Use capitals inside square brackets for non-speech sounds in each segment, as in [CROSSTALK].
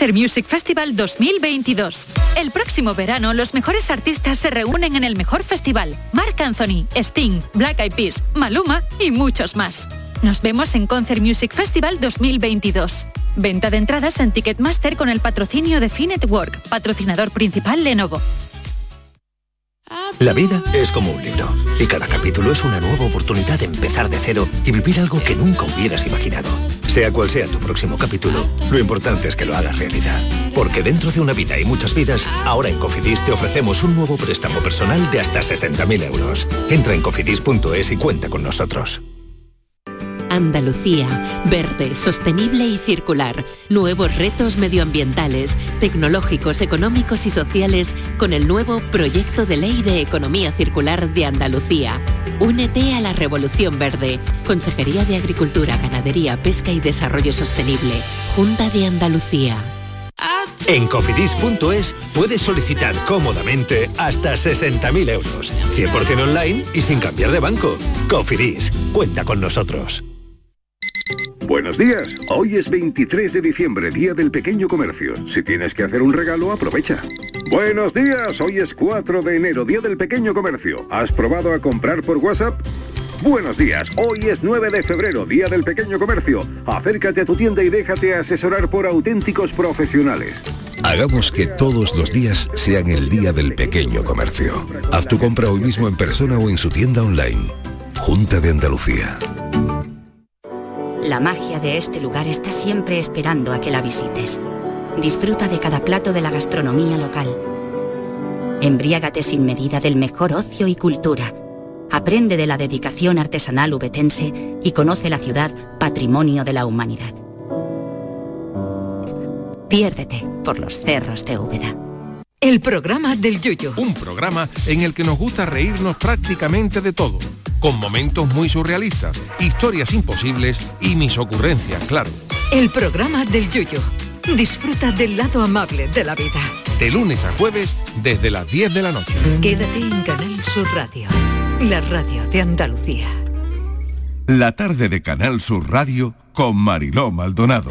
Concert Music Festival 2022. El próximo verano los mejores artistas se reúnen en el mejor festival. Marc Anthony, Sting, Black Eyed Peas, Maluma y muchos más. Nos vemos en Concert Music Festival 2022. Venta de entradas en Ticketmaster con el patrocinio de Finetwork, patrocinador principal Lenovo. La vida es como un libro y cada capítulo es una nueva oportunidad de empezar de cero y vivir algo que nunca hubieras imaginado. Sea cual sea tu próximo capítulo, lo importante es que lo hagas realidad. Porque dentro de una vida y muchas vidas, ahora en Cofidis te ofrecemos un nuevo préstamo personal de hasta 60.000 euros. Entra en cofidis.es y cuenta con nosotros. Andalucía, verde, sostenible y circular. Nuevos retos medioambientales, tecnológicos, económicos y sociales con el nuevo Proyecto de Ley de Economía Circular de Andalucía. Únete a la Revolución Verde. Consejería de Agricultura, Ganadería, Pesca y Desarrollo Sostenible. Junta de Andalucía. En cofidis.es puedes solicitar cómodamente hasta 60.000 euros, 100% online y sin cambiar de banco. Cofidis, cuenta con nosotros. Buenos días. Hoy es 23 de diciembre, Día del Pequeño Comercio. Si tienes que hacer un regalo, aprovecha. Buenos días. Hoy es 4 de enero, Día del Pequeño Comercio. ¿Has probado a comprar por WhatsApp? Buenos días. Hoy es 9 de febrero, Día del Pequeño Comercio. Acércate a tu tienda y déjate asesorar por auténticos profesionales. Hagamos que todos los días sean el Día del Pequeño Comercio. Haz tu compra hoy mismo en persona o en su tienda online. Junta de Andalucía. La magia de este lugar está siempre esperando a que la visites. Disfruta de cada plato de la gastronomía local. Embriágate sin medida del mejor ocio y cultura. Aprende de la dedicación artesanal ubetense y conoce la ciudad patrimonio de la humanidad. Piérdete por los cerros de Úbeda. El programa del Yuyo. Un programa en el que nos gusta reírnos prácticamente de todo, con momentos muy surrealistas, historias imposibles y mis ocurrencias, claro. El programa del Yuyo. Disfruta del lado amable de la vida. De lunes a jueves desde las 10 de la noche. Quédate en Canal Sur Radio, la radio de Andalucía. La tarde de Canal Sur Radio con Mariló Maldonado.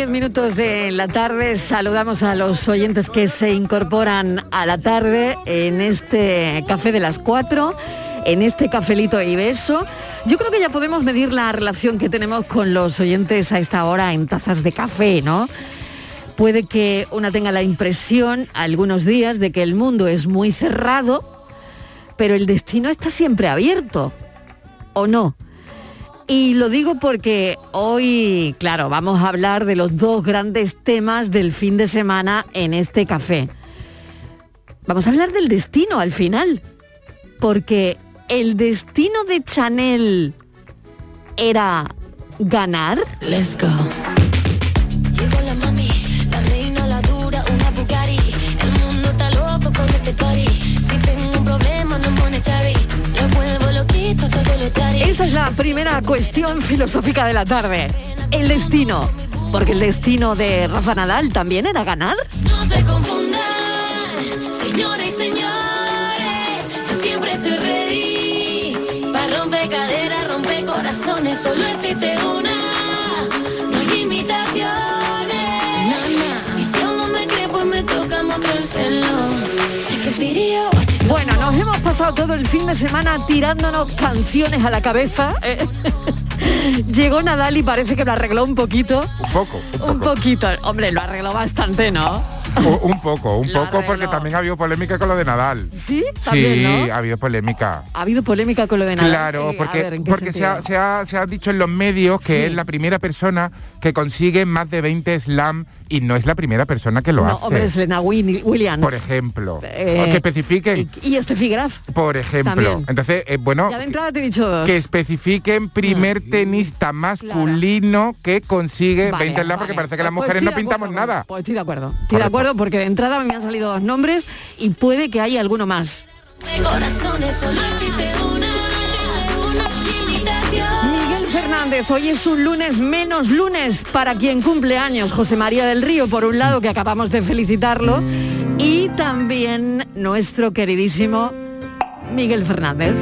10 minutos de la tarde. Saludamos a los oyentes que se incorporan a la tarde en este café de las 4, en este cafelito y beso. Yo creo que ya podemos medir la relación que tenemos con los oyentes a esta hora en tazas de café, ¿no? Puede que una tenga la impresión algunos días de que el mundo es muy cerrado, pero el destino está siempre abierto, ¿o no? Y lo digo porque hoy, claro, vamos a hablar de los dos grandes temas del fin de semana en este café. Vamos a hablar del destino al final, porque el destino de Chanel era ganar. Let's go. Esa es la primera cuestión filosófica de la tarde. El destino. Porque el destino de Rafa Nadal también era ganar. No se confundan, señores y señores, yo siempre estoy ready. Para romper caderas, romper corazones, solo existe una. Pasado todo el fin de semana tirándonos canciones a la cabeza. Eh, [LAUGHS] Llegó Nadal y parece que lo arregló un poquito. Un poco. Un poquito. Hombre, lo arregló bastante, ¿no? Un poco, un [LAUGHS] Lo poco porque también ha habido polémica con lo de Nadal. Sí, también, sí, ¿no? ha habido polémica. Ha habido polémica con lo de Nadal. Claro, Eh, porque, ver, ¿en qué porque se, ha, se ha- se ha dicho en los medios que Sí. es la primera persona que consigue más de 20 slam y no es la primera persona que lo No, hace. hombre, es Lena Win- Williams. por ejemplo, Eh, que especifiquen, Y Steffi Graf. por ejemplo. también. Entonces, eh, bueno, Ya de entrada te he dicho dos. que especifiquen primer tenista masculino que consigue Vale, 20 slam porque vale. parece que las Pues mujeres no pintamos acuerdo, nada. Pues estoy de acuerdo. Estoy de acuerdo porque de entrada me han salido dos nombres y puede que haya alguno más. De corazones, Fernández, hoy es un lunes menos lunes para quien cumple años. José María del Río, por un lado, que acabamos de felicitarlo, y también nuestro queridísimo Miguel Fernández.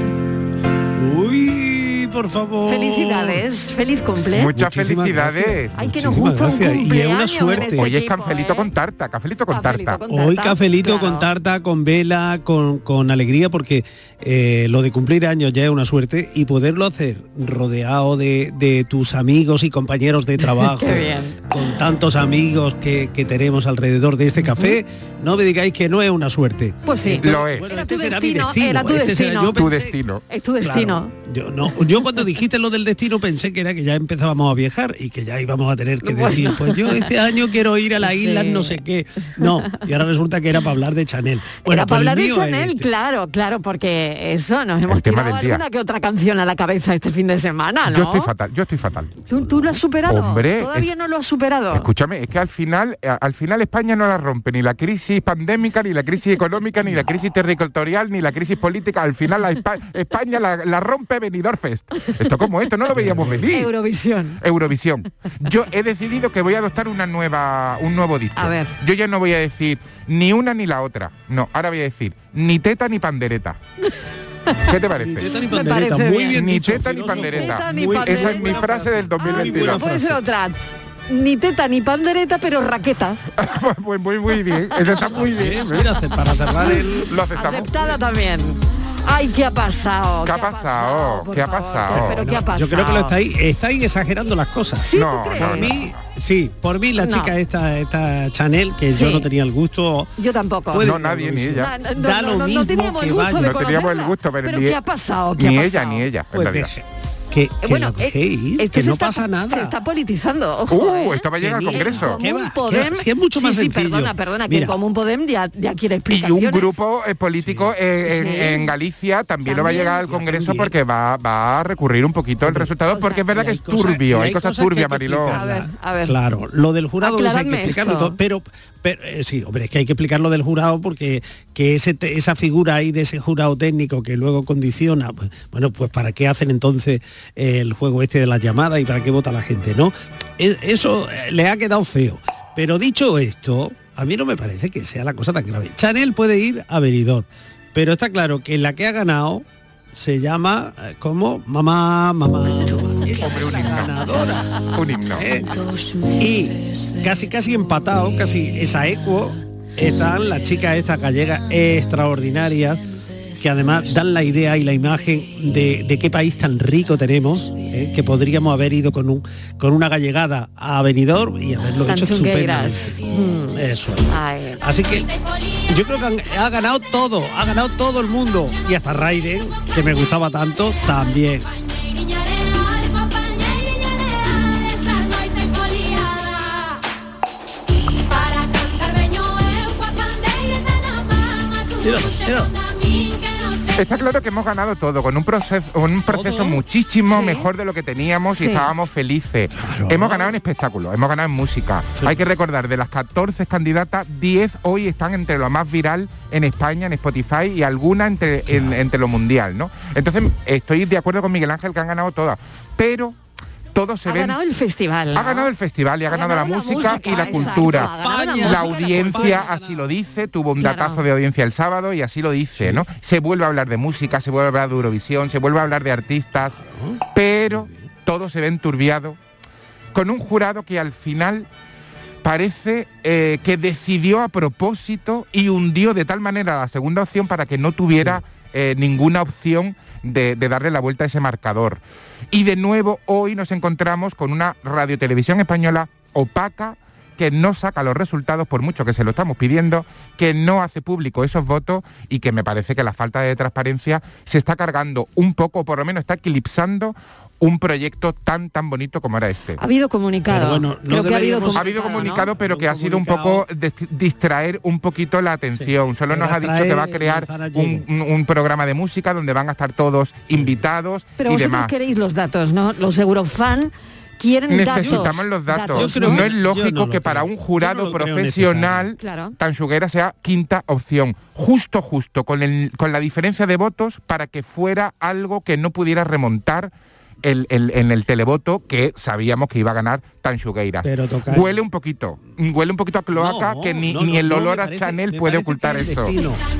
Por favor. Felicidades, feliz cumple. Muchas Muchísimas felicidades. Ay, que nos gusta un gracias. Y es una cumpleaños suerte. este Hoy es equipo, cafelito ¿eh? con tarta, cafelito con Cafelito tarta. con Hoy tarta, cafelito claro. con tarta, con vela, con, con alegría, porque eh, lo de cumplir años ya es una suerte y poderlo hacer rodeado de, de tus amigos y compañeros de trabajo, [LAUGHS] Qué bien. con tantos amigos que, que tenemos alrededor de este café, no me digáis que no es una suerte. Pues sí. Lo es. Bueno, Era este tu será mi destino, era tu este destino. yo Tu pensé- destino. Es tu destino. Claro, yo, no, yo cuando dijiste lo del destino pensé que era que ya empezábamos a viajar y que ya íbamos a tener que Bueno. decir, pues yo este año quiero ir a la Sí. isla no sé qué. No, y ahora resulta que era para hablar de Chanel. Bueno, Era pues para el hablar de Chanel, este. claro, claro, porque eso, nos hemos El tema tirado alguna que otra canción a la cabeza este fin de semana, ¿no? Yo estoy fatal, yo estoy fatal. ¿Tú, tú lo has superado? Hombre, ¿Todavía es- no lo has superado? Escúchame, es que al final, al final España no la rompe ni la crisis pandémica, ni la crisis económica, ni la crisis territorial, ni la crisis política. Al final la Espa- España la, la rompe Benidorm Fest. Esto como esto, no lo veíamos venir. Eurovisión. Eurovisión. Yo he decidido que voy a adoptar una nueva, un nuevo dicho. A ver. Yo ya no voy a decir ni una ni la otra. No, ahora voy a decir ni teta ni pandereta. ¿Qué te parece? Ni teta ni Me pandereta, parece muy bien. bien Ni dicho, teta ni pandereta. Teta ni Muy- pandereta. Esa es mi frase del Ah, 2022. no puede ser otra. Ni teta ni pandereta, pero raqueta. [LAUGHS] muy, muy, muy bien. Eso está muy bien. Eh, ¿eh? mira, para cerrar el... Lo aceptamos. Aceptada también. Ay, ¿qué ha pasado? ¿Qué ha pasado? ¿Qué ha favor? pasado? ¿Pero qué ha pasado? Yo creo que lo estáis, estáis exagerando las cosas. ¿Sí, No, tú crees? no, Por mí, sí, por mí la No. chica esta, esta Chanel, que Sí. yo no tenía el gusto, Yo tampoco. No, nadie ni ella. No, no, Da no, lo no, no mismo teníamos el gusto de No teníamos el gusto, pero ni- ¿qué ha pasado? ¿Qué Ni ha ella pasado? ni ella. en pues que, que bueno, lo eh, dejéis, esto que no está- pasa nada. Se está politizando, ojo, Uh, ¿eh? esto va a llegar al Congreso. ¿Qué Común va? Podem, ¿Qué- si es mucho más sí, sí, perdona, perdona, que el Común Podem ya, ya quiere Y explicaciones. un grupo eh, político eh, en, Galicia también, lo va a llegar al Congreso También. porque va, va a recurrir un poquito el resultado porque es verdad Y que es turbio, y hay cosas turbias, Mariló. A ver, a ver. Claro, lo del jurado hay que explicarlo todo, pero, pero eh, sí, hombre, es que hay que explicar lo del jurado porque que ese esa figura ahí de ese jurado técnico que luego condiciona, pues, bueno, pues para qué hacen entonces eh, el juego este de las llamadas y para qué vota la gente, ¿no? E- Eso eh, le ha quedado feo. Pero dicho esto, a mí no me parece que sea la cosa tan grave. Chanel puede ir a Benidorm, pero está claro que la que ha ganado se llama eh, como mamá, mamá. Hombre, un la himno. ganadora. Un himno. ¿eh? Y casi casi empatado, casi esa equo, están las chicas estas gallegas extraordinarias que además dan la idea y la imagen de, de qué país tan rico tenemos, ¿eh? que podríamos haber ido con un con una gallegada a Benidorm y haberlo Tan hecho chungueiras. Mm. Eso. Ay. Así que yo creo que han- ha ganado todo, ha ganado todo el mundo. Y hasta Raiden, que me gustaba tanto, también. Tíralo, tíralo. Está claro que hemos ganado todo, con un proceso, un proceso muchísimo Sí. mejor de lo que teníamos Sí. y estábamos felices. Hemos ganado en espectáculo, hemos ganado en música. Hay que recordar, de las 14 candidatas, 10 hoy están entre lo más viral en España, en Spotify, y alguna entre, en- entre lo mundial, ¿no? Entonces, estoy de acuerdo con Miguel Ángel que han ganado todas. Pero todos se Ha ven... ganado el festival. Ha ganado el festival y ha, ganado, la, ganado la música, música, y la exacto, cultura. la audiencia así lo dice, tuvo un Claro. datazo de audiencia el sábado y así lo dice, ¿no? Se vuelve a hablar de música, se vuelve a hablar de Eurovisión, se vuelve a hablar de artistas, pero todo se ve enturbiado con un jurado que al final parece eh, que decidió a propósito y hundió de tal manera la segunda opción para que no tuviera eh, ninguna opción de, de darle la vuelta a ese marcador. Y de nuevo hoy nos encontramos con una radiotelevisión española opaca que no saca los resultados por mucho que se lo estamos pidiendo, que no hace público esos votos y que me parece que la falta de transparencia se está cargando un poco, o por lo menos está eclipsando un proyecto tan tan bonito como era este. Ha habido comunicado. Bueno, Creo que ha habido ha comunicado. habido comunicado, ¿no? pero que ha sido un poco de- distraer un poquito la atención. Solo nos ha dicho que va a crear un, un- un programa de música donde van a estar todos invitados Pero y vosotros demás. queréis los datos, ¿no? Los Eurofan quieren Necesitamos datos. los datos. ¿no? no es lógico no que para un jurado no profesional Claro. Tanchuguera sea quinta opción. Justo, justo, con, el- con la diferencia de votos para que fuera algo que no pudiera remontar el- el- en el televoto que sabíamos que iba a ganar Tanchugueiras. Pero, Tocayo. Huele un poquito, huele un poquito a cloaca No, que ni, no, ni el olor a parece- Chanel puede ocultar eso.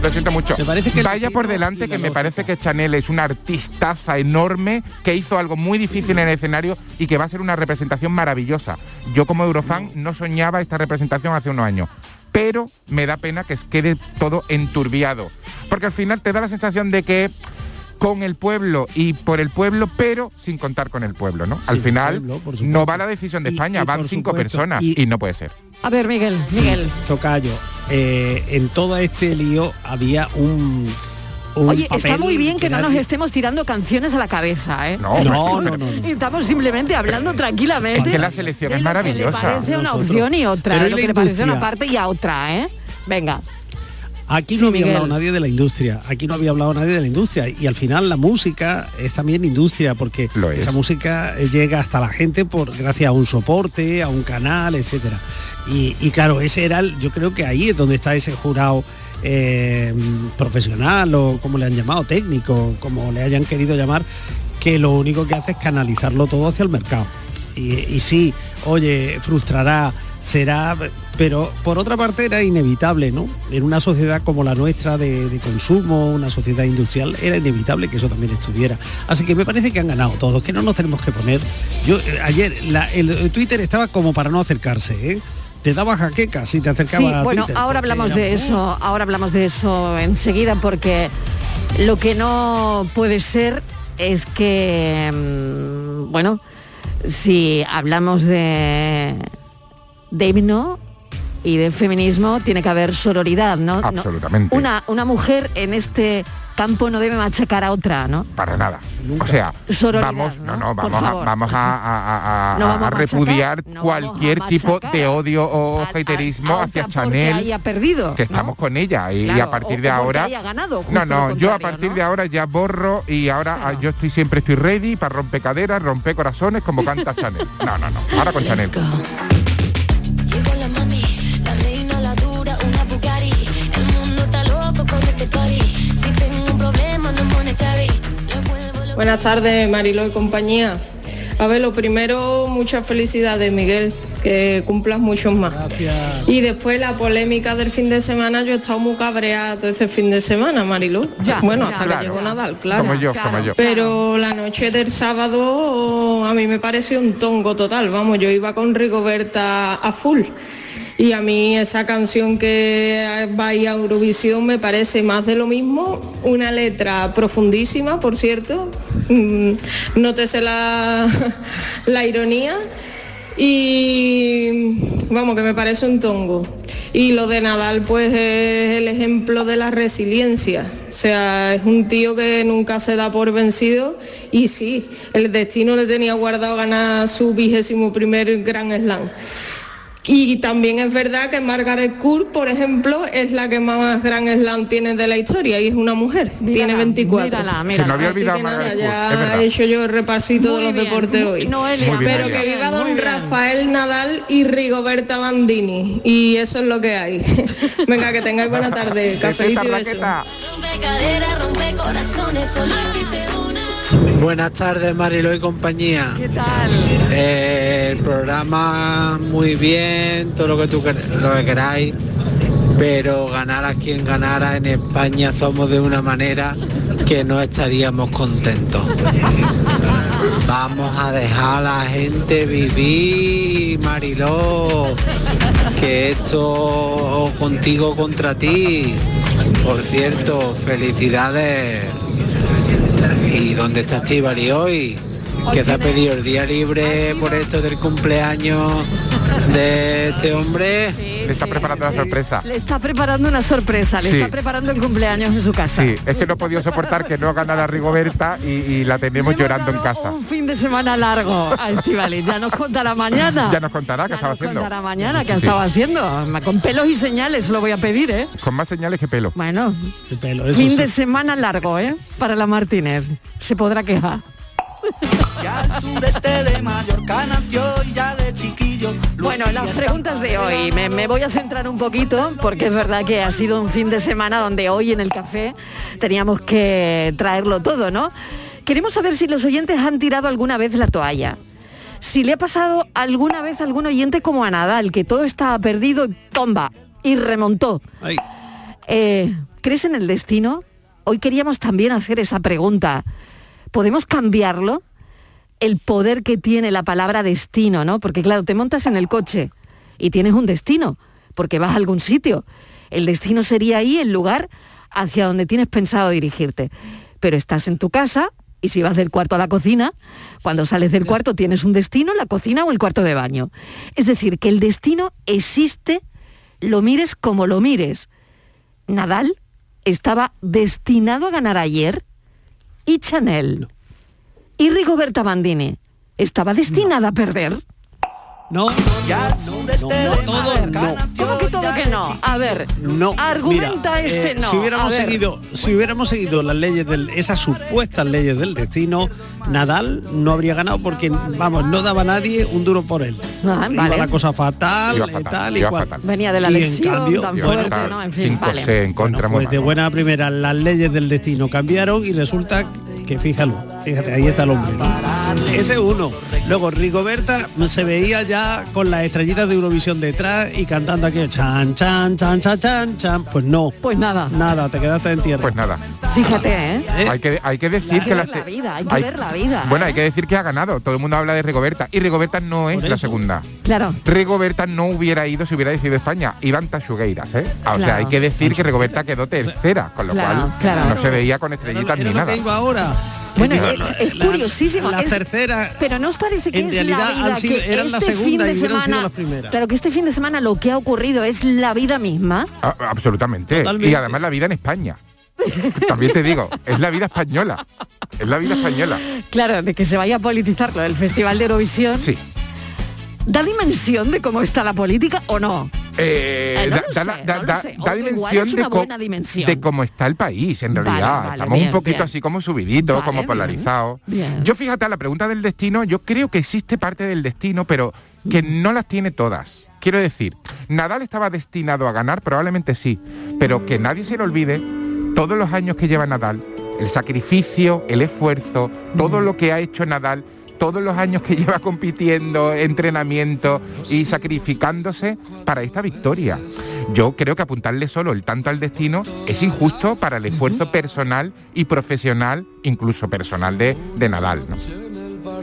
Lo siento mucho. Que Vaya por delante que me parece que Chanel es una artistaza enorme que hizo algo muy difícil en el escenario y que va a ser una representación maravillosa. Yo como Eurofan no soñaba esta representación hace unos años. Pero me da pena que quede todo enturbiado. Porque al final te da la sensación de que con el pueblo y por el pueblo, pero sin contar con el pueblo, ¿no? Al final pueblo, por no va la decisión de Y- España, y van cinco supuesto, personas y- y no puede ser. A ver, Miguel, Miguel. Tocayo, eh, en todo este lío había un... Oye, está muy bien que no nos estemos tirando canciones a la cabeza, ¿eh? No, No, no, no, no. Estamos simplemente hablando tranquilamente. Es que la selección es lo que maravillosa. Le parece una Nosotros. opción y otra, Pero ¿y lo que le parece una parte y a otra, ¿eh? Venga. Aquí Sí, no había Miguel. hablado nadie de la industria, aquí no había hablado nadie de la industria y al final la música es también industria porque Lo es. esa música eh, llega hasta la gente por gracias a un soporte, a un canal, etcétera. Y, y claro, ese era el, yo creo que ahí es donde está ese jurado eh, profesional o como le han llamado, técnico, como le hayan querido llamar, que lo único que hace es canalizarlo todo hacia el mercado. Y, y sí, oye, frustrará, será, pero por otra parte era inevitable, ¿no? En una sociedad como la nuestra de, de consumo, una sociedad industrial, era inevitable que eso también estuviera. Así que me parece que han ganado todos, que no nos tenemos que poner. Yo eh, ayer la- el, el Twitter estaba como para no acercarse, ¿eh? Te daba jaqueca si te acercabas Sí, a bueno, Twitter, ahora hablamos era- de eso, ahora hablamos de eso enseguida porque lo que no puede ser es que, mm, bueno, si hablamos de, de himno y de feminismo, tiene que haber sororidad, ¿no? No- Absolutamente. una, una mujer en este campo no debe machacar a otra, ¿no? Para nada. O sea, Sororidad, vamos, no, ¿no? vamos, a, vamos a, a- a- No a- vamos a a machacar, repudiar no vamos a cualquier tipo de odio o haterismo hacia Chanel. haya perdido, que estamos con ella y, a partir o- de o ahora haya ganado, justo no no yo a partir ¿no? de ahora ya borro y ahora ah, yo estoy siempre estoy ready para romper caderas romper corazones como canta Chanel no no no ahora con Chanel Buenas tardes, Marilo y compañía. A ver, lo primero, muchas felicidades, Miguel, que cumplas muchos más. Y después la polémica del fin de semana, yo he estado muy cabreada todo este fin de semana, Marilo. Ya, bueno, ya, hasta claro. que llegó Nadal, claro. como yo como yo Pero la noche del sábado a mí me pareció un tongo total, vamos, yo iba con Rigoberta a full. Y a mí esa canción que va a ir a Eurovisión me parece más de lo mismo, una letra profundísima, por cierto, Mm, nótese la, [LAUGHS] la ironía y vamos, que me parece un tongo. Y lo de Nadal pues es el ejemplo de la resiliencia. O sea, es un tío que nunca se da por vencido y sí, el destino le tenía guardado ganar su vigésimo primer Gran Slam. Y también es verdad que Margaret Court, por ejemplo, es la que más gran slam tiene de la historia y es una mujer, tiene 24. mírala, Se me había Así olvidado que nada, Margaret ya he hecho yo el repasito de los bien, deportes muy- hoy. Noelia, Muy Pero que viva don. Rafael Nadal y Rigoberta Bandini. Y eso es lo que hay. [LAUGHS] Venga, que tengáis buena tarde. Cafelito y besos. Rompe cadera, rompe corazones, solo existe una. Buenas tardes, Marilo y compañía. ¿Qué tal? Eh, el programa muy bien, todo lo que tú lo que queráis, pero ganar a quien ganara en España somos de una manera que no estaríamos contentos. Vamos a dejar a la gente vivir, Mariló, que esto contigo contra ti. Por cierto, felicidades. ¿Y dónde está Chivali hoy? Que se ha pedido el día libre por esto del cumpleaños de este hombre. Le está preparando la sorpresa. Le está preparando una sorpresa, le Sí. está preparando el cumpleaños en su casa. Sí, es que no he podido soportar que no ganara Rigoberta y, y la tenemos llorando en casa. Un fin de semana largo a Estivali. Ya nos contará [LAUGHS] mañana. Ya nos contará qué estaba nos haciendo. contará mañana qué Sí. estaba haciendo. Con pelos y señales lo voy a pedir, ¿eh? Con más señales que pelo. Bueno, fin sí. de semana largo, ¿eh? Para la Martínez. Se podrá quejar. [LAUGHS] Sureste de Mallorca nació y ya de chiquillo. Bueno, las preguntas de hoy. Me, me voy a centrar un poquito porque es verdad que ha sido un fin de semana donde hoy en el café teníamos que traerlo todo, ¿no? Queremos saber si los oyentes han tirado alguna vez la toalla. Si le ha pasado alguna vez a algún oyente como a Nadal, que todo estaba perdido y ¡tomba! Y remontó. Eh, ¿Crees en el destino? Hoy queríamos también hacer esa pregunta. ¿Podemos cambiarlo? El poder que tiene la palabra destino, ¿no? Porque claro, te montas en el coche y tienes un destino, porque vas a algún sitio. El destino sería ahí el lugar hacia donde tienes pensado dirigirte. Pero estás en tu casa y si vas del cuarto a la cocina, cuando sales del cuarto tienes un destino, la cocina o el cuarto de baño. Es decir, que el destino existe, lo mires como lo mires. Nadal estaba destinado a ganar ayer y Chanel. Y Rigoberta Bandini estaba destinada a perder. No, Ya Mallorca nació ¿Cómo que todo que no? A ver, no. argumenta Mira, ese eh, no. Si hubiéramos seguido, si hubiéramos seguido las leyes del, esas supuestas leyes del destino, Nadal no habría ganado porque vamos, no daba a nadie un duro por él. Ah, Iba vale. la cosa fatal, Iba fatal, tal y iba cual. fatal. Venía de la en lesión cambio- tan fuerte, fatal. ¿no? En fin, vale. en contra Pues de buena primera las leyes del destino cambiaron y resulta que fíjalo, fíjate, ahí está el hombre, ¿no? Ese es uno. Luego Rigoberta se veía ya con las estrellitas de Eurovisión detrás y cantando aquello chan chan chan chan chan chan. Pues no. Pues nada. Nada, te quedaste en tierra. Pues nada. Fíjate, ¿eh? Hay que, hay que decir Hay que que la, la se- vida, hay que hay- ver la vida. Bueno, ¿eh? hay que decir que ha ganado. Todo el mundo habla de Rigoberta. Y Rigoberta no es la segunda. Claro. Rigoberta no hubiera ido si hubiera decidido España. Iban Tachugueiras, ¿eh? Ah, O sea, hay que decir que Rigoberta quedó tercera, con lo Claro, cual claro. no se veía con estrellitas Era ni lo nada. que iba ahora. Bueno, es, es la- curiosísimo. La es- tercera pero ¿no os parece que en es realidad la vida sido- que este la fin segunda de semana, las primeras. claro que este fin de semana lo que ha ocurrido es la vida misma? Ah, absolutamente. Totalmente. Y además la vida en España. También te digo, es la vida española. Es la vida española. Claro, de que se vaya a politizar lo del Festival de Eurovisión. Sí. ¿Da dimensión de cómo está la política o no? Eh, no da, dimensión de, cómo está el país, en realidad. vale, Estamos bien, un poquito bien. así como subidito, Vale, como bien. Yo fíjate, a la pregunta del destino, yo creo que existe parte del destino, pero que no las tiene todas. Quiero decir, Nadal estaba destinado a ganar, probablemente sí, pero que nadie se lo olvide, todos los años que lleva Nadal, el sacrificio, el esfuerzo, todo lo que ha hecho Nadal, todos los años que [LAUGHS] lleva compitiendo, entrenamiento y sacrificándose para esta victoria. Yo creo que apuntarle solo el tanto al destino es injusto para el esfuerzo personal y profesional, incluso personal de, de Nadal. ¿no?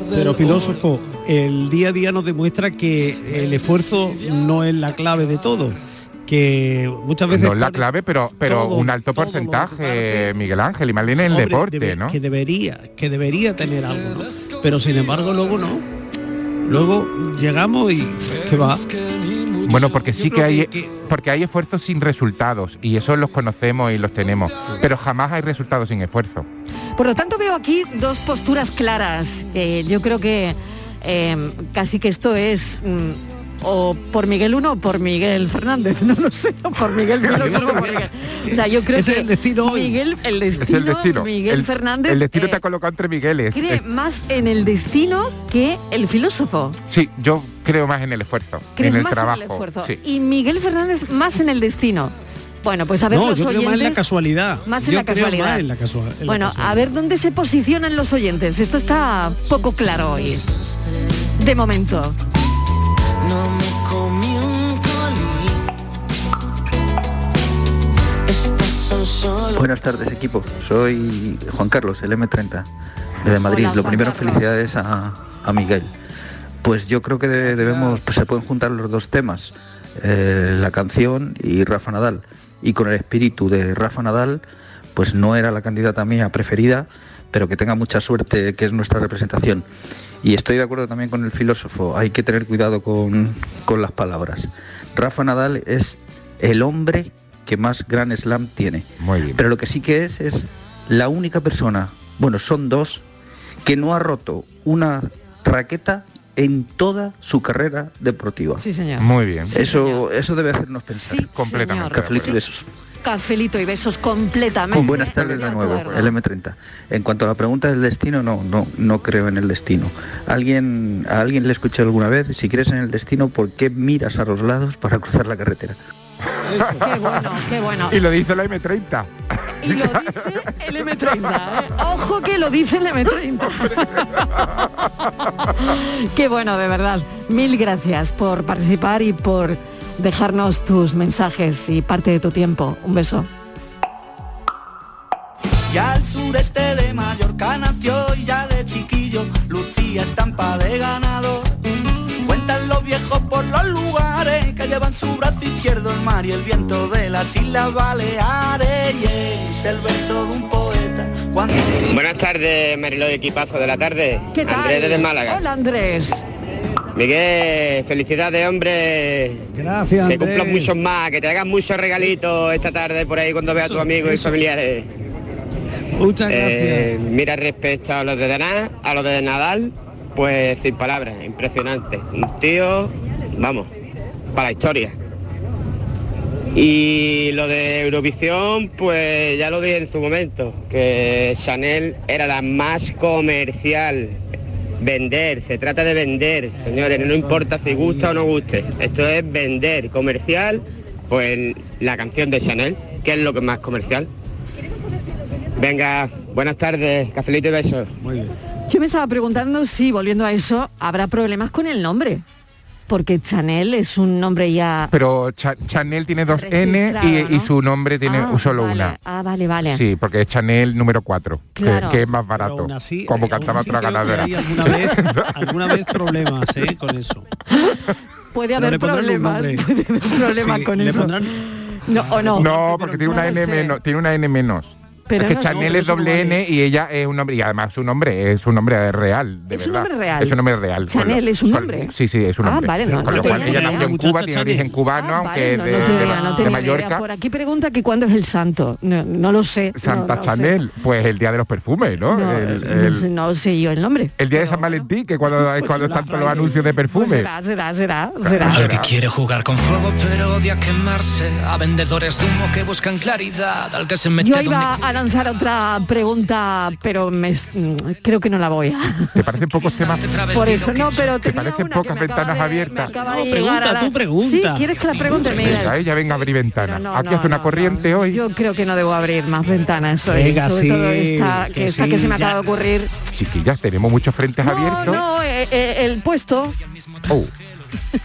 Pero filósofo, el día a día nos demuestra que el esfuerzo no es la clave de todo. Que muchas veces No es la clave, pero, pero todo, un alto porcentaje, Miguel Ángel, y más bien en el Hombre, deporte, debe- ¿no? Que debería, que debería tener algo, ¿no? Pero sin embargo luego no. Luego llegamos y que va. Bueno, porque sí que hay, que- porque hay esfuerzos sin resultados y eso los conocemos y los tenemos, pero jamás hay resultados sin esfuerzo. Por lo tanto, veo aquí dos posturas claras. Eh, yo creo que eh, casi que esto es mm, o por Miguel uno o por Miguel Fernández, [LAUGHS] no lo sé, o por Miguel [LAUGHS] por Miguel. O sea, yo creo Ese que es el destino. Miguel, el Es destino, el destino. Miguel el, Fernández El destino eh, te ha colocado entre Migueles. cree Es- más en el destino que el filósofo. sí, yo creo más en el esfuerzo, Crees en el más trabajo. en el esfuerzo. sí. Y Miguel Fernández más en el destino. Bueno, pues a ver no, los yo creo oyentes. más en la casualidad. Más en Yo la creo casualidad. más en la casua- en la Bueno, casualidad. a ver dónde se posicionan los oyentes. Esto está poco claro hoy. De momento. No me comí un colín. Estas son solo. Buenas tardes equipo, soy Juan Carlos, el M30, desde Madrid. Hola, Lo primero, Carlos. felicidades a, a Miguel. Pues yo creo que de- debemos, pues se pueden juntar los dos temas, eh, la canción y Rafa Nadal. Y con el espíritu de Rafa Nadal, pues no era la candidata mía preferida, pero que tenga mucha suerte, que es nuestra representación. Y estoy de acuerdo también con el filósofo, hay que tener cuidado con, con las palabras. Rafa Nadal es el hombre que más Gran Slam tiene. Muy bien. Pero lo que sí que es es la única persona, bueno, son dos, que no ha roto una raqueta en toda su carrera deportiva. Sí, señor. Muy bien. Eso, eso debe hacernos pensar. Sí, Completamente. señor. Cafelito y besos. Cafelito y besos completamente. Con buenas tardes de nuevo, el M30. En cuanto a la pregunta del destino, no, no, no creo en el destino. ¿Alguien, a alguien le escuché alguna vez, si crees en el destino, ¿por qué miras a los lados para cruzar la carretera? Qué bueno, qué bueno. Y lo dice la M30. Y lo dice el M30. ¿eh? Ojo que lo dice el M30. [LAUGHS] Qué bueno, de verdad. Mil gracias por participar y por dejarnos tus mensajes y parte de tu tiempo. Un beso. Y al sureste de Mallorca nació y ya de chiquillo lucía estampa de ganador. Cuentan los viejos por los lugares que llevan su brazo izquierdo el mar y el viento de las Islas Baleares. Y es el verso de un poeta cuando... Buenas tardes, Mariló equipazo de la tarde. ¿Qué tal? Andrés desde Málaga. Hola Andrés. Miguel, felicidades, hombre. Gracias, Que Andrés. cumplas muchos más, que te hagan muchos regalitos esta tarde por ahí cuando veas a tus amigos y familiares. Muchas Eh, mira, respecto a los de Nadal, a los de Nadal, pues sin palabras, impresionante. Un tío, vamos, para la historia. Y lo de Eurovisión, pues ya lo dije en su momento, que Chanel era la más comercial. Vender, se trata de vender, señores, no importa si gusta o no guste. Esto es vender, comercial, pues la canción de Chanel, que es lo que más comercial. Venga, buenas tardes, cafelito y besos. Muy bien. Yo me estaba preguntando si, volviendo a eso, habrá problemas con el nombre. Porque Chanel es un nombre ya... Pero Cha- Chanel tiene dos N y, su nombre tiene Ah, solo vale. una. Ah, vale, vale. Sí, porque es Chanel número 4, Claro. que, que es más barato. aún así- como aún cantaba otra ganadera. alguna vez, alguna vez problemas ¿eh? con eso. Puede haber problemas, [LAUGHS] puede haber problemas Sí, con eso. pondrán- No, o no. No, porque tiene una no N menos, tiene una N menos. Pero es que no Chanel es doble. N y ella es un nombre y además su nombre es un nombre real, de Es un verdad. nombre real. Es un nombre real. Chanel lo- es un nombre. Sí, sí, es un Ah, nombre. vale, no, con lo cual ella nació idea. en Cuba, tiene origen cubano, Ah, aunque vale, no, de, no de- de idea. Mallorca. Por aquí pregunta que cuándo es el santo. No, no lo sé. Santa sé. Chanel, pues el día de los perfumes, ¿no? No, el, no el- sé- no sé yo el nombre. el día de San Valentín, que cuando, [LAUGHS] es cuando están todos los anuncios de Pues perfume. será, será, será, será. Al que quiere jugar con fuego pero odia quemarse A vendedores de humo que buscan claridad Al que se mete Lanzar otra pregunta, pero me, mm, creo que no la voy a. ¿Te parecen pocos temas? Por eso no, pero ¿Te parecen pocas ventanas de- abiertas? No, pregunta, a la- tú pregunta. Sí, ¿quieres que la pregunte, Miguel? Venga, ella venga a abrir ventanas. No, no, Aquí no, hace una no, corriente hoy. Yo creo que no debo abrir más ventanas hoy. Venga, sobre sí, todo esta que, que esta sí, que se me ya. acaba de ocurrir. Chiquillas, tenemos muchos frentes No, abiertos. no, eh, eh, el puesto, Oh,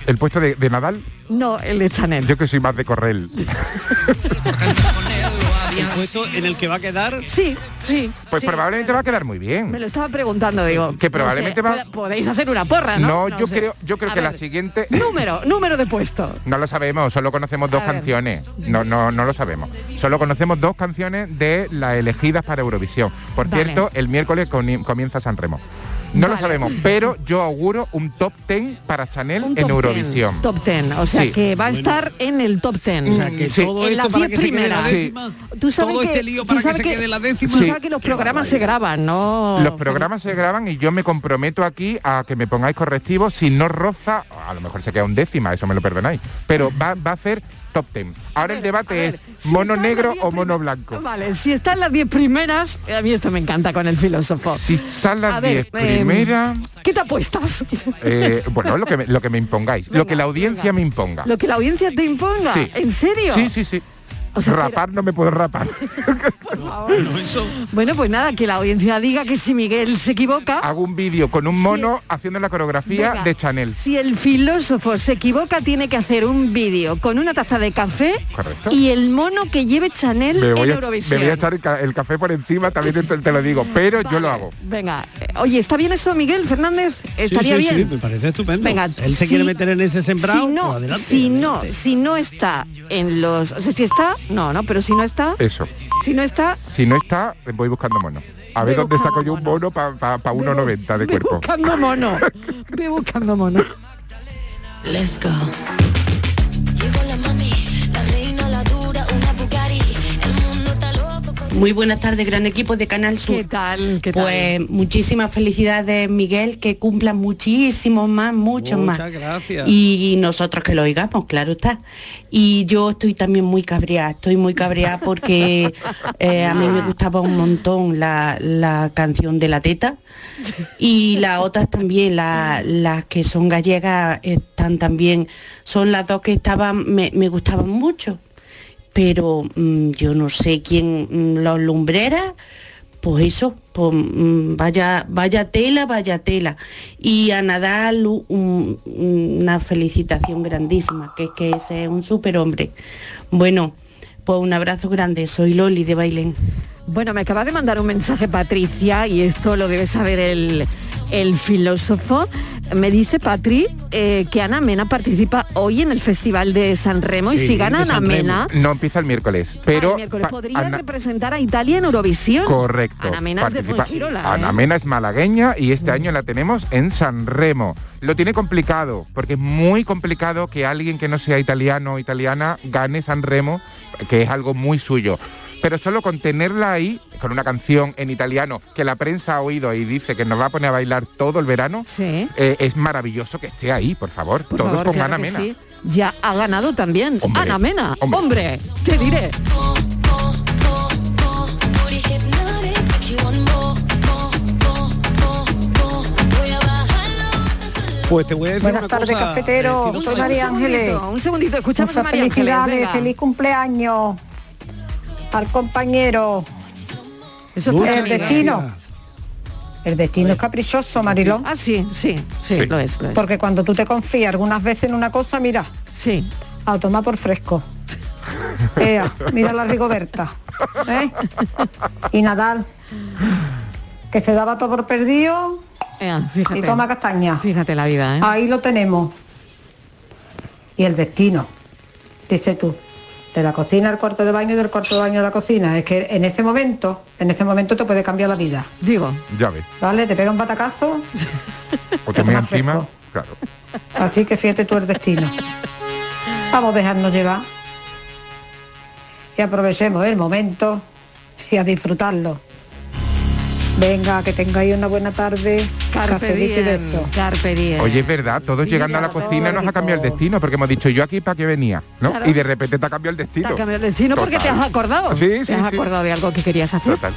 ¿El puesto de, de Nadal? no, el de Chanel. Yo que soy más de correr. [LAUGHS] El puesto en el que va a quedar. Sí, sí. Pues sí. probablemente va a quedar muy bien. Me lo estaba preguntando, digo. Que no probablemente sé, va- po- Podéis hacer una porra, ¿no? No, yo sé. creo, yo creo A que la siguiente. Número, número de puesto. No lo sabemos, solo conocemos dos A ver. canciones. No, no, no lo sabemos. Solo conocemos dos canciones de las elegidas para Eurovisión. Por Vale. cierto, el miércoles comienza San Remo. No lo sabemos, pero yo auguro un top 10 para Chanel Un en top Eurovisión. 10, top 10, o sea Sí. que va a estar en el top 10. O sea, que Sí. todo en esto las para 10 que se quede la primeras. décima, Tú sabes todo que, este lío tú para que se quede la décima. Tú Sí. sabes que los programas se graban, ¿no? Los programas se graban y yo me comprometo aquí a que me pongáis correctivos si no roza, a lo mejor se queda un décima, eso me lo perdonáis, pero va, va a hacer top 10. Ahora el debate es mono negro o mono blanco. Vale, si están las 10 primeras, a mí esto me encanta con el filósofo. Si están las A ver, 10 em, primeras, ¿Qué te apuestas? eh, bueno, lo que, me, lo que me impongáis, lo que la audiencia me imponga. Lo que la audiencia te imponga. Sí. ¿En serio? Sí, sí, sí. O sea, rapar no me puedo rapar. [LAUGHS] Bueno, pues nada, que la audiencia diga que si Miguel se equivoca, Hago un vídeo con un mono haciendo la coreografía Venga. de Chanel. si el filósofo se equivoca, tiene que hacer un vídeo con una taza de café Correcto. y el mono que lleve Chanel Me en voy, a, me Eurovisión. voy a echar el, ca- el café por encima, también te, te lo digo, pero yo lo hago. Venga, oye, ¿está bien esto, Miguel Fernández? ¿Estaría sí, sí, bien? me parece estupendo. Venga, Él se si- quiere meter en ese sembrado, si no, pues adelante. si no, si no está en los, o sea, si está, no, no, pero si no está, Eso. si no está, Si no está, voy buscando mono. A ver Ve dónde saco yo un mono para pa, pa 1,90 de cuerpo. buscando mono, [LAUGHS] ve buscando mono. Let's go. Muy buenas tardes, gran equipo de Canal Sur. ¿Qué tal? ¿Qué tal? Pues muchísimas felicidades, Miguel, que cumplan muchísimos más, muchos más. Muchas gracias. Y nosotros que lo oigamos, claro está. Y yo estoy también muy cabreada, estoy muy cabreada porque [LAUGHS] eh, a mí me gustaba un montón la, la canción de la teta y las otras también, la- las que son gallegas están también, son las dos que estaban, me, me gustaban mucho. Pero mm, yo no sé quién, mm, los lumbreras, pues eso, pues, mm, vaya, vaya tela, vaya tela. Y a Nadal un- una felicitación grandísima, que es que ese es un superhombre. Bueno, pues un abrazo grande, soy Loli de Bailén. Bueno, me acaba de mandar un mensaje Patricia y esto lo debe saber el, el filósofo. Me dice Patri eh, que Ana Mena participa hoy en el Festival de San Remo y Sí, si gana Ana. Mena, No empieza el miércoles, pero el miércoles pa- podría Ana- representar a Italia en Eurovisión. Correcto. Ana Mena es de Fuengirola, ¿eh? Ana Mena es malagueña y este año la tenemos en San Remo. Lo tiene complicado, porque es muy complicado que alguien que no sea italiano o italiana gane San Remo, que es algo muy suyo. Pero solo con tenerla ahí, con una canción en italiano que la prensa ha oído y dice que nos va a poner a bailar todo el verano, eh, es maravilloso que esté ahí, por favor. Por Todos favor, con claro Ana Mena. sí. Ya ha ganado también. Hombre, Ana Mena. hombre. Hombre. te diré. Pues te voy a decir Buenas una tardes, cosa, cafetero. eh, Soy. María Un Ángeles. segundito, un segundito, escuchamos Muchas a María Ángeles, felicidades, venga. feliz cumpleaños al compañero. Eso el destino. El destino es caprichoso, Marilón. Ah, sí, sí, sí, lo es, lo es. Porque cuando tú te confías algunas veces en una cosa, mira. Sí. A tomar por fresco. Ea, mira la Rigoberta. ¿eh? Y Nadal, que se daba todo por perdido Ea, fíjate. y toma castaña. Fíjate la vida, ¿eh? Ahí lo tenemos. Y el destino, dice tú, de la cocina al cuarto de baño y del cuarto de baño a la cocina. Es que en ese momento, en ese momento te puede cambiar la vida. Digo. Ya ves. ¿Vale? Te pega un batacazo, [LAUGHS] O te mea más encima, claro. así que fíjate tú el destino. Vamos a dejarnos llevar. Y aprovechemos el momento y a disfrutarlo. Venga, que tengáis una buena tarde. Carpe diem, carpe diem. Oye, es verdad, todos llegando a la cocina nos ha cambiado el destino, porque hemos dicho yo aquí para qué venía, ¿no? Claro. Y de repente te ha cambiado el Te destino. ha cambiado el destino porque te has acordado. Sí, te sí, has sí. acordado de algo que querías hacer. Total.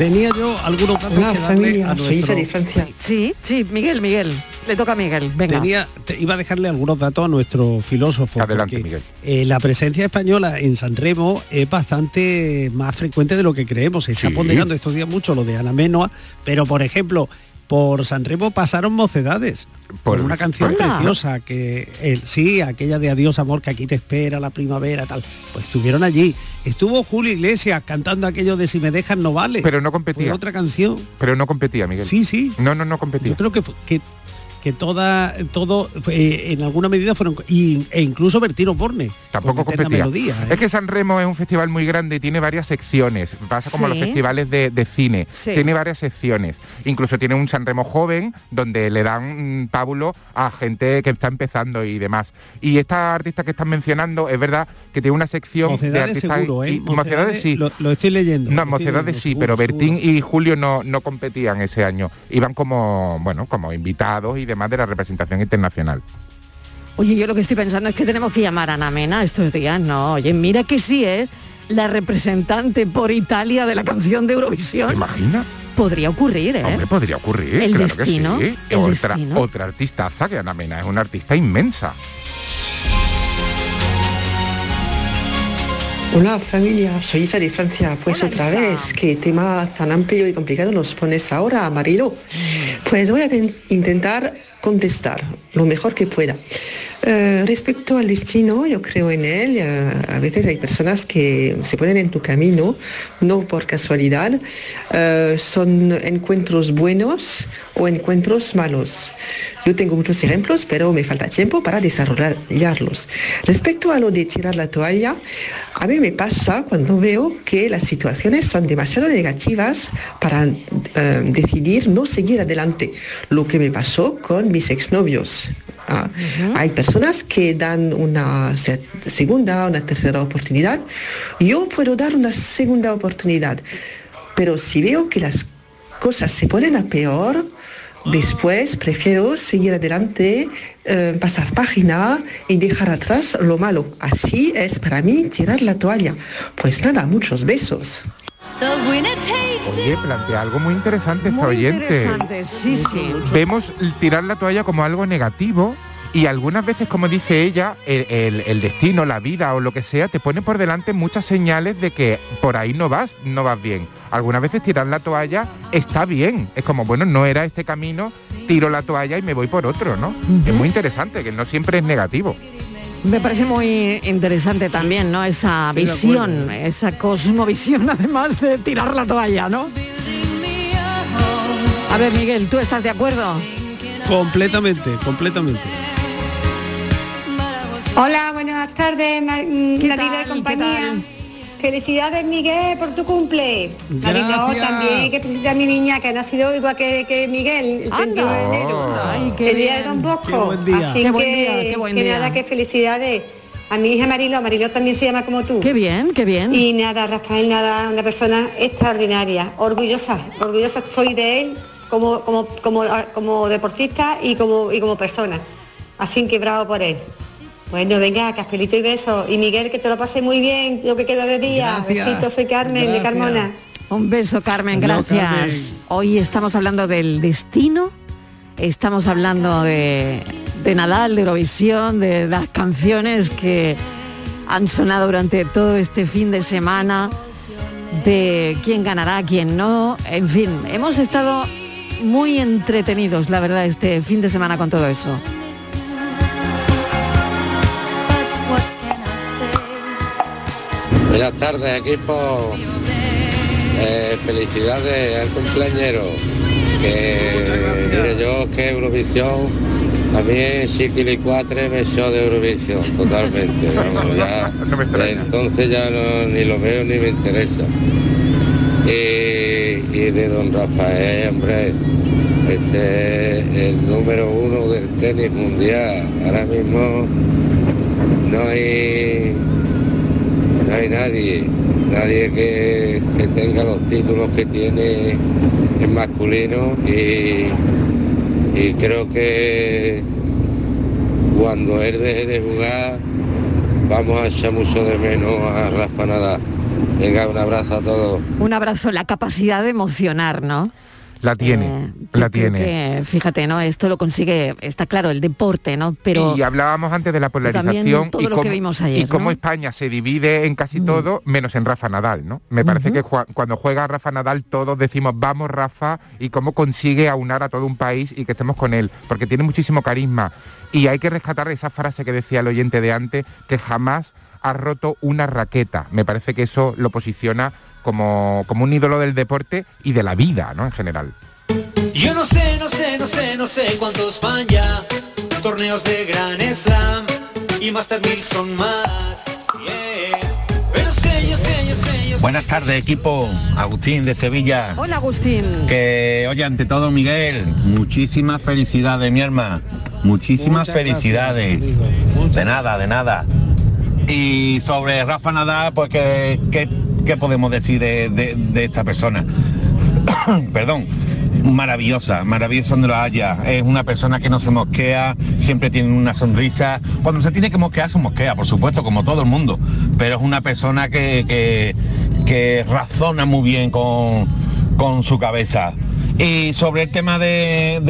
Tenía yo algunos datos Hola, que darle familia, a nuestro... Iseri Francia. Sí, sí, Miguel, Miguel. Le toca a Miguel. Venga. Tenía, te- iba a dejarle algunos datos a nuestro filósofo. Adelante, porque, Miguel. eh, la presencia española en San Remo es bastante más frecuente de lo que creemos. Se está Sí. ponderando estos días mucho lo de Ana Menoa, pero por ejemplo, por San Remo pasaron mocedades. Por, Por- una canción Hola. preciosa que el, sí, aquella de Adiós amor que aquí te espera la primavera tal. Pues estuvieron allí. Estuvo Julio Iglesias cantando aquello de si me dejan no vale. Pero no Fue competía. otra canción. Pero no competía, Miguel. Sí, sí. No, no, no competía. Yo creo que, fue- que que toda, todo eh, en alguna medida fueron y- e incluso Bertino Borne. Tampoco con competía. Melodía, ¿eh? Es que San Remo es un festival muy grande y tiene varias secciones. Pasa como Sí. los festivales de, de cine. Sí. Tiene varias secciones. Incluso tiene un San Remo joven donde le dan mm, pábulo a gente que está empezando y demás. Y esta artista que están mencionando es verdad que tiene una sección de Mocedades artistas seguro, ¿eh? y- Mocedades sí. Lo, lo estoy leyendo. No, Mocedades sí, seguro, pero Bertín seguro. y Julio no, no competían ese año. Iban como, bueno, como invitados y demás de la representación internacional. Oye, yo lo que estoy pensando es que tenemos que llamar a Ana Mena estos días. No, oye, mira que sí es la representante por Italia de la canción de Eurovisión. ¿Te imaginas? Podría ocurrir, ¿eh? Hombre, podría ocurrir, El claro destino, que sí. el otra, destino. otra artistaza que Ana Mena es una artista inmensa. Hola familia, soy Isa de Francia. Pues otra vez, qué tema tan amplio y complicado nos pones ahora, Marilo. Pues voy a ten- intentar contestar lo mejor que pueda. Eh, respecto al destino, yo creo en él. eh, a veces hay personas que se ponen en tu camino, no por casualidad. Eh, son encuentros buenos o encuentros malos. Yo tengo muchos ejemplos, pero me falta tiempo para desarrollarlos. Respecto a lo de tirar la toalla, a mí me pasa cuando veo que las situaciones son demasiado negativas para decidir no seguir adelante. Lo que me pasó con mis exnovios. Ah, Hay personas que dan una se- segunda, una tercera oportunidad. Yo puedo dar una segunda oportunidad, pero si veo que las cosas se ponen a peor, después prefiero seguir adelante, eh, pasar página y dejar atrás lo malo. Así es para mí tirar la toalla. Pues nada, muchos besos. Oye, plantea algo muy interesante esta Muy oyente. interesante, sí, sí. Vemos tirar la toalla como algo negativo y algunas veces, como dice ella, el, el- el destino, la vida o lo que sea, te pone por delante muchas señales de que por ahí no vas, no vas bien. Algunas veces tirar la toalla está bien. Es como, bueno, no era este camino, tiro la toalla y me voy por otro, ¿no? Es muy interesante, que no siempre es negativo. Me parece muy interesante también, ¿no? Esa visión, esa cosmovisión, [LAUGHS] además de tirar la toalla, ¿no? A ver, Miguel, ¿tú estás de acuerdo? Completamente, completamente. Hola, buenas tardes, Ma- ¿Qué Marilo tal? y ¿Qué compañía. Felicidades, Miguel, por tu cumple. Marilo, Gracias. también que felicitar a mi niña, que ha nacido igual que, que Miguel, el 31 de enero. Ay, qué el día bien. de Don Bosco. Qué buen día. Así Qué buen que, día, qué buen que día. nada, que felicidades. A mi hija Marilo, Marilo también se llama como tú. Qué bien, qué bien. Y nada, Rafael, nada, una persona extraordinaria, orgullosa, orgullosa estoy de él como, como, como, como deportista y como, y como persona. Así que bravo por él. Bueno, venga, cafelito y beso. Y Miguel, que te lo pase muy bien, lo que queda de día. Gracias. Besitos, soy Carmen de. Carmona. Un beso, Carmen, gracias. Carmen. Hoy estamos hablando del destino, estamos hablando de, de Nadal, de Eurovisión, de las canciones que han sonado durante todo este fin de semana, de quién ganará, quién no. En fin, hemos estado muy entretenidos, la verdad, este fin de semana con todo eso. Buenas tardes, equipo. Eh, felicidades al cumpleañero. Que mire yo que Eurovisión, a mí Chiquilicuatre me echó de Eurovisión, totalmente. [LAUGHS] vamos, ya, entonces ya no- ni lo veo ni me interesa. Y, y de don Rafael, hombre, ese es el número uno del tenis mundial. Ahora mismo no hay no hay nadie, nadie que, tenga los títulos que tiene en masculino y, y creo que cuando él deje de jugar vamos a echar mucho de menos a Rafa Nadal. Venga, un abrazo a todos. Un abrazo, la capacidad de emocionar, ¿no? La tiene, Eh, la tiene. que, fíjate, ¿no? Esto lo consigue, está claro, el deporte, ¿no? Pero y hablábamos antes de la polarización todo y lo cómo, que vimos ayer, y cómo ¿no? Mm. España se divide en casi todo, menos en Rafa Nadal, ¿no? Me parece que cuando juega Rafa Nadal todos decimos vamos Rafa y cómo consigue aunar a todo un país y que estemos con él, porque tiene muchísimo carisma y hay que rescatar esa frase que decía el oyente de antes, que jamás ha roto una raqueta. Me parece que eso lo posiciona como, como un ídolo del deporte y de la vida, ¿no? En general. Yo no sé, no sé, no sé, no sé cuántos van ya. Torneos de Gran Slam y Master 1000 son más. Yeah. Pero sé, yo sé, yo sé, yo sé. Buenas tardes, equipo. Agustín de Sevilla. Hola Agustín. Que, oye, ante todo, Miguel, muchísimas felicidades, mi hermana. Muchísimas Muchas felicidades. gracias, de nada, de nada. Y sobre Rafa Nadal, pues, ¿qué, qué- podemos decir de, de- esta persona? [COUGHS] Perdón. Maravillosa, maravillosa donde lo haya. Es una persona que no se mosquea, siempre tiene una sonrisa. Cuando se tiene que mosquear, se mosquea, por supuesto, como todo el mundo. Pero es una persona que, que- razona muy bien con, con su cabeza. Y sobre el tema de,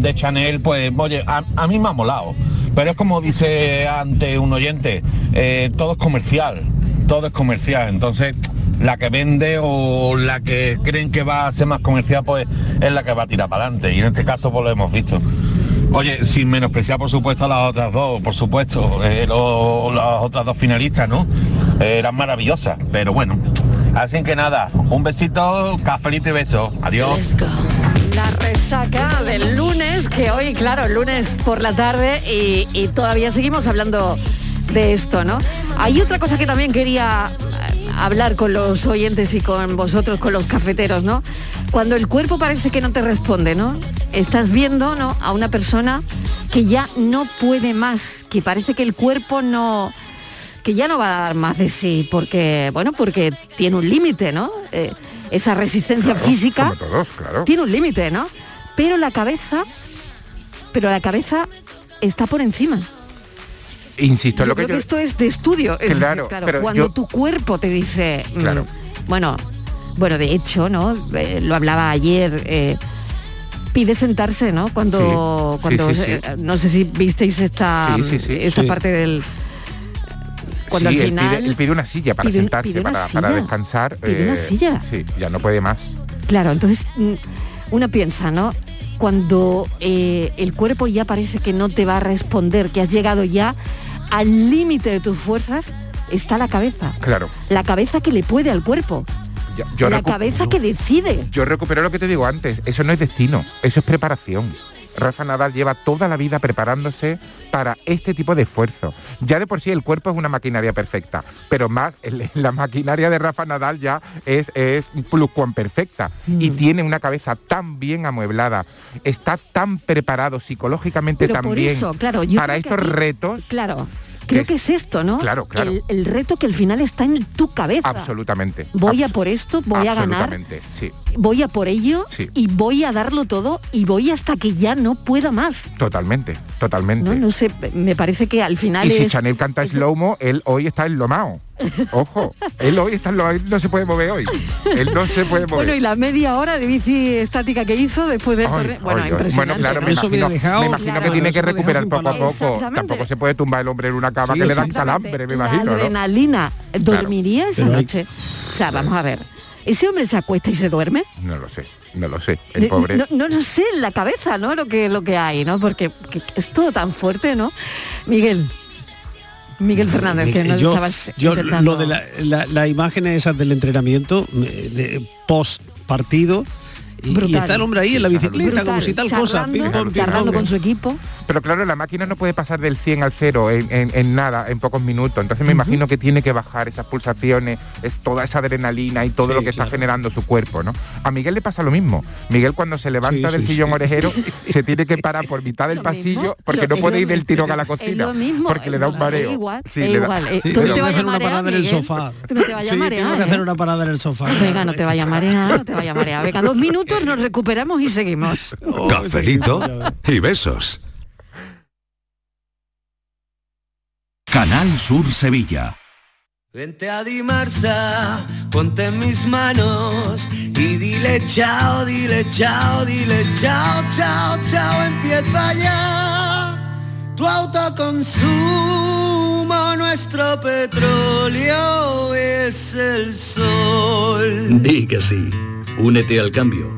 de, Chanel, pues oye, a mí me ha molado. Pero es como dice ante un oyente, eh, todo es comercial, todo es comercial. Entonces, la que vende o la que creen que va a ser más comercial, pues es la que va a tirar para adelante. Y en este caso, pues lo hemos visto. Oye, sin menospreciar por supuesto a las otras dos, por supuesto, eh, las otras dos finalistas, ¿no? Eran maravillosas, pero bueno. Así que nada, un besito, cafelito y beso. Adiós. La resaca del lunes, que hoy, claro, lunes por la tarde y, y todavía seguimos hablando de esto, ¿no? Hay otra cosa que también quería eh, hablar con los oyentes y con vosotros, con los cafeteros, ¿no? Cuando el cuerpo parece que no te responde, ¿no? Estás viendo, ¿no? A una persona que ya no puede más, que parece que el cuerpo no que ya no va a dar más de sí porque bueno porque tiene un límite no Eh, esa resistencia física Como todos, claro. tiene un límite, ¿no? Pero la cabeza, pero la cabeza está por encima. Insisto, lo que creo yo... que esto es de estudio. Es decir, Claro, pero cuando yo- tu cuerpo te dice, mm, bueno, bueno, de hecho, ¿no? Eh, lo hablaba ayer. eh, pide sentarse, ¿no? Cuando, Sí, cuando sí, sí, sí. eh, no sé si visteis esta, esta parte del cuando Sí, al él final pide, él pide una silla para pide sentarse, pide para, descansar. eh, Pide una silla. Sí, ya no puede más. Claro, entonces mm, uno piensa, ¿no? Cuando eh, el cuerpo ya parece que no te va a responder, que has llegado ya al límite de tus fuerzas, está la cabeza. Claro. La cabeza que le puede al cuerpo. Yo, yo la cabeza que decide. Yo recupero lo que te digo antes, eso no es destino, eso es preparación. Rafa Nadal lleva toda la vida preparándose para este tipo de esfuerzo. Ya de por sí el cuerpo es una maquinaria perfecta, pero más [LAUGHS] la maquinaria de Rafa Nadal ya es, es perfecta y tiene una cabeza tan bien amueblada, está tan preparado psicológicamente Pero por eso, claro, yo para que estos retos. Claro, creo es- que es esto, ¿no? Claro, claro. El, el reto que al final está en tu cabeza. Absolutamente. Voy a por esto, voy a ganar, Absolutamente, sí. voy a por ello Sí. y voy a darlo todo y voy hasta que ya no pueda más. Totalmente, totalmente. No, no sé, me parece que al final Y si es Chanel canta slow-mo, él hoy está enlomado. Ojo, él hoy está él no se puede mover hoy. Él no se puede mover. Bueno, y la media hora de bici estática que hizo después del torneo. Bueno, impresionante. Bueno, claro, me ¿no? imagino, me imagino Claro. que tiene que recuperar poco a poco. Tampoco se puede tumbar el hombre en una cama Sí, que le dan calambre, me La imagino, ¿no? adrenalina dormiría esa noche. O sea, vamos a ver. ¿Ese hombre se acuesta y se duerme? No lo sé, no lo sé. El pobre. No, no lo sé en la cabeza, ¿no? Lo que, lo que hay, ¿no? Porque que es todo tan fuerte, ¿no? Miguel. Miguel Fernández, que nos yo, estabas yo intentando... lo de la- la- las imágenes esas del entrenamiento eh, de post partido y, y Brutal. está el hombre ahí en la bicicleta como si tal cosa charlando con su equipo. Pero claro, la máquina no puede pasar del 100 al 0 en, en- en nada, en pocos minutos. Entonces me imagino que tiene que bajar esas pulsaciones, es toda esa adrenalina y todo lo que está generando su cuerpo, ¿no? A Miguel le pasa lo mismo. Miguel cuando se levanta Sí, del sí, sillón sí. orejero [LAUGHS] se tiene que parar por mitad del pasillo porque lo- no puede ir del tirón a la Es cocina. lo mismo, porque le da un es mareo. igual, Sí, es le da- igual. Sí, tú no te a hacer una marear, parada en el Miguel. sofá. Tú no te vayas a Sí, marear, tengo que hacer una parada en el sofá. Venga, no te vayas a marear, no te vayas a marear. Venga, dos minutos, nos recuperamos y seguimos. [LAUGHS] Cafelito y besos. Canal Sur Sevilla. Vente a Dimarsa, ponte en mis manos y dile chao, dile chao, dile chao, chao, chao, empieza ya tu autoconsumo, nuestro petróleo es el sol. Di que sí. Únete al cambio.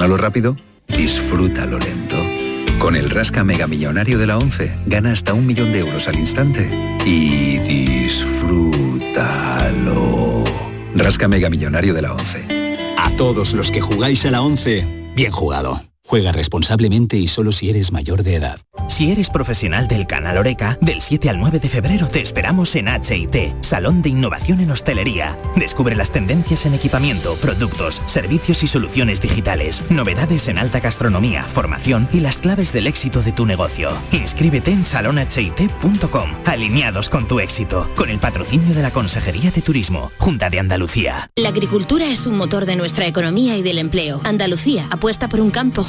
Gánalo rápido, disfrútalo lento. Con el Rasca Mega Millonario de la 11, gana hasta un millón de euros al instante y disfrútalo. Rasca Mega Millonario de la 11. A todos los que jugáis a la 11, bien jugado. Juega responsablemente y solo si eres mayor de edad. Si eres profesional del canal Oreca, del 7 al 9 de febrero te esperamos en HIT, Salón de Innovación en Hostelería. Descubre las tendencias en equipamiento, productos, servicios y soluciones digitales, novedades en alta gastronomía, formación y las claves del éxito de tu negocio. Inscríbete en salonhit.com, alineados con tu éxito, con el patrocinio de la Consejería de Turismo, Junta de Andalucía. La agricultura es un motor de nuestra economía y del empleo. Andalucía apuesta por un campo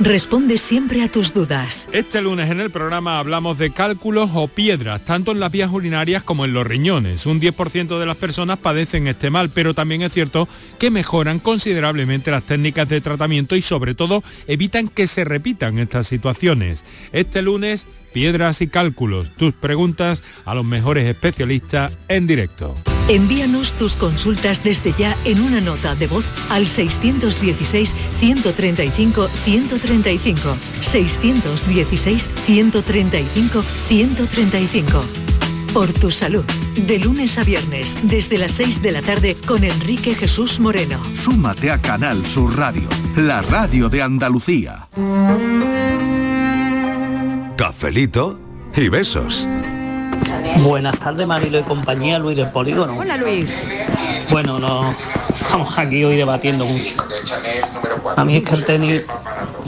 responde siempre a tus dudas. Este lunes en el programa hablamos de cálculos o piedras, tanto en las vías urinarias como en los riñones. Un 10% de las personas padecen este mal, pero también es cierto que mejoran considerablemente las técnicas de tratamiento y sobre todo evitan que se repitan estas situaciones. Este lunes, piedras y cálculos. Tus preguntas a los mejores especialistas en directo. Envíanos tus consultas desde ya en una nota de voz al 616-135-135. 616-135-135. Por tu salud. De lunes a viernes, desde las 6 de la tarde, con Enrique Jesús Moreno. Súmate a Canal Sur Radio, la radio de Andalucía. Cafelito y besos. Buenas tardes, Marilo y compañía, Luis del Polígono. Hola Luis. Bueno, no estamos aquí hoy debatiendo mucho. A mí es que el tenis,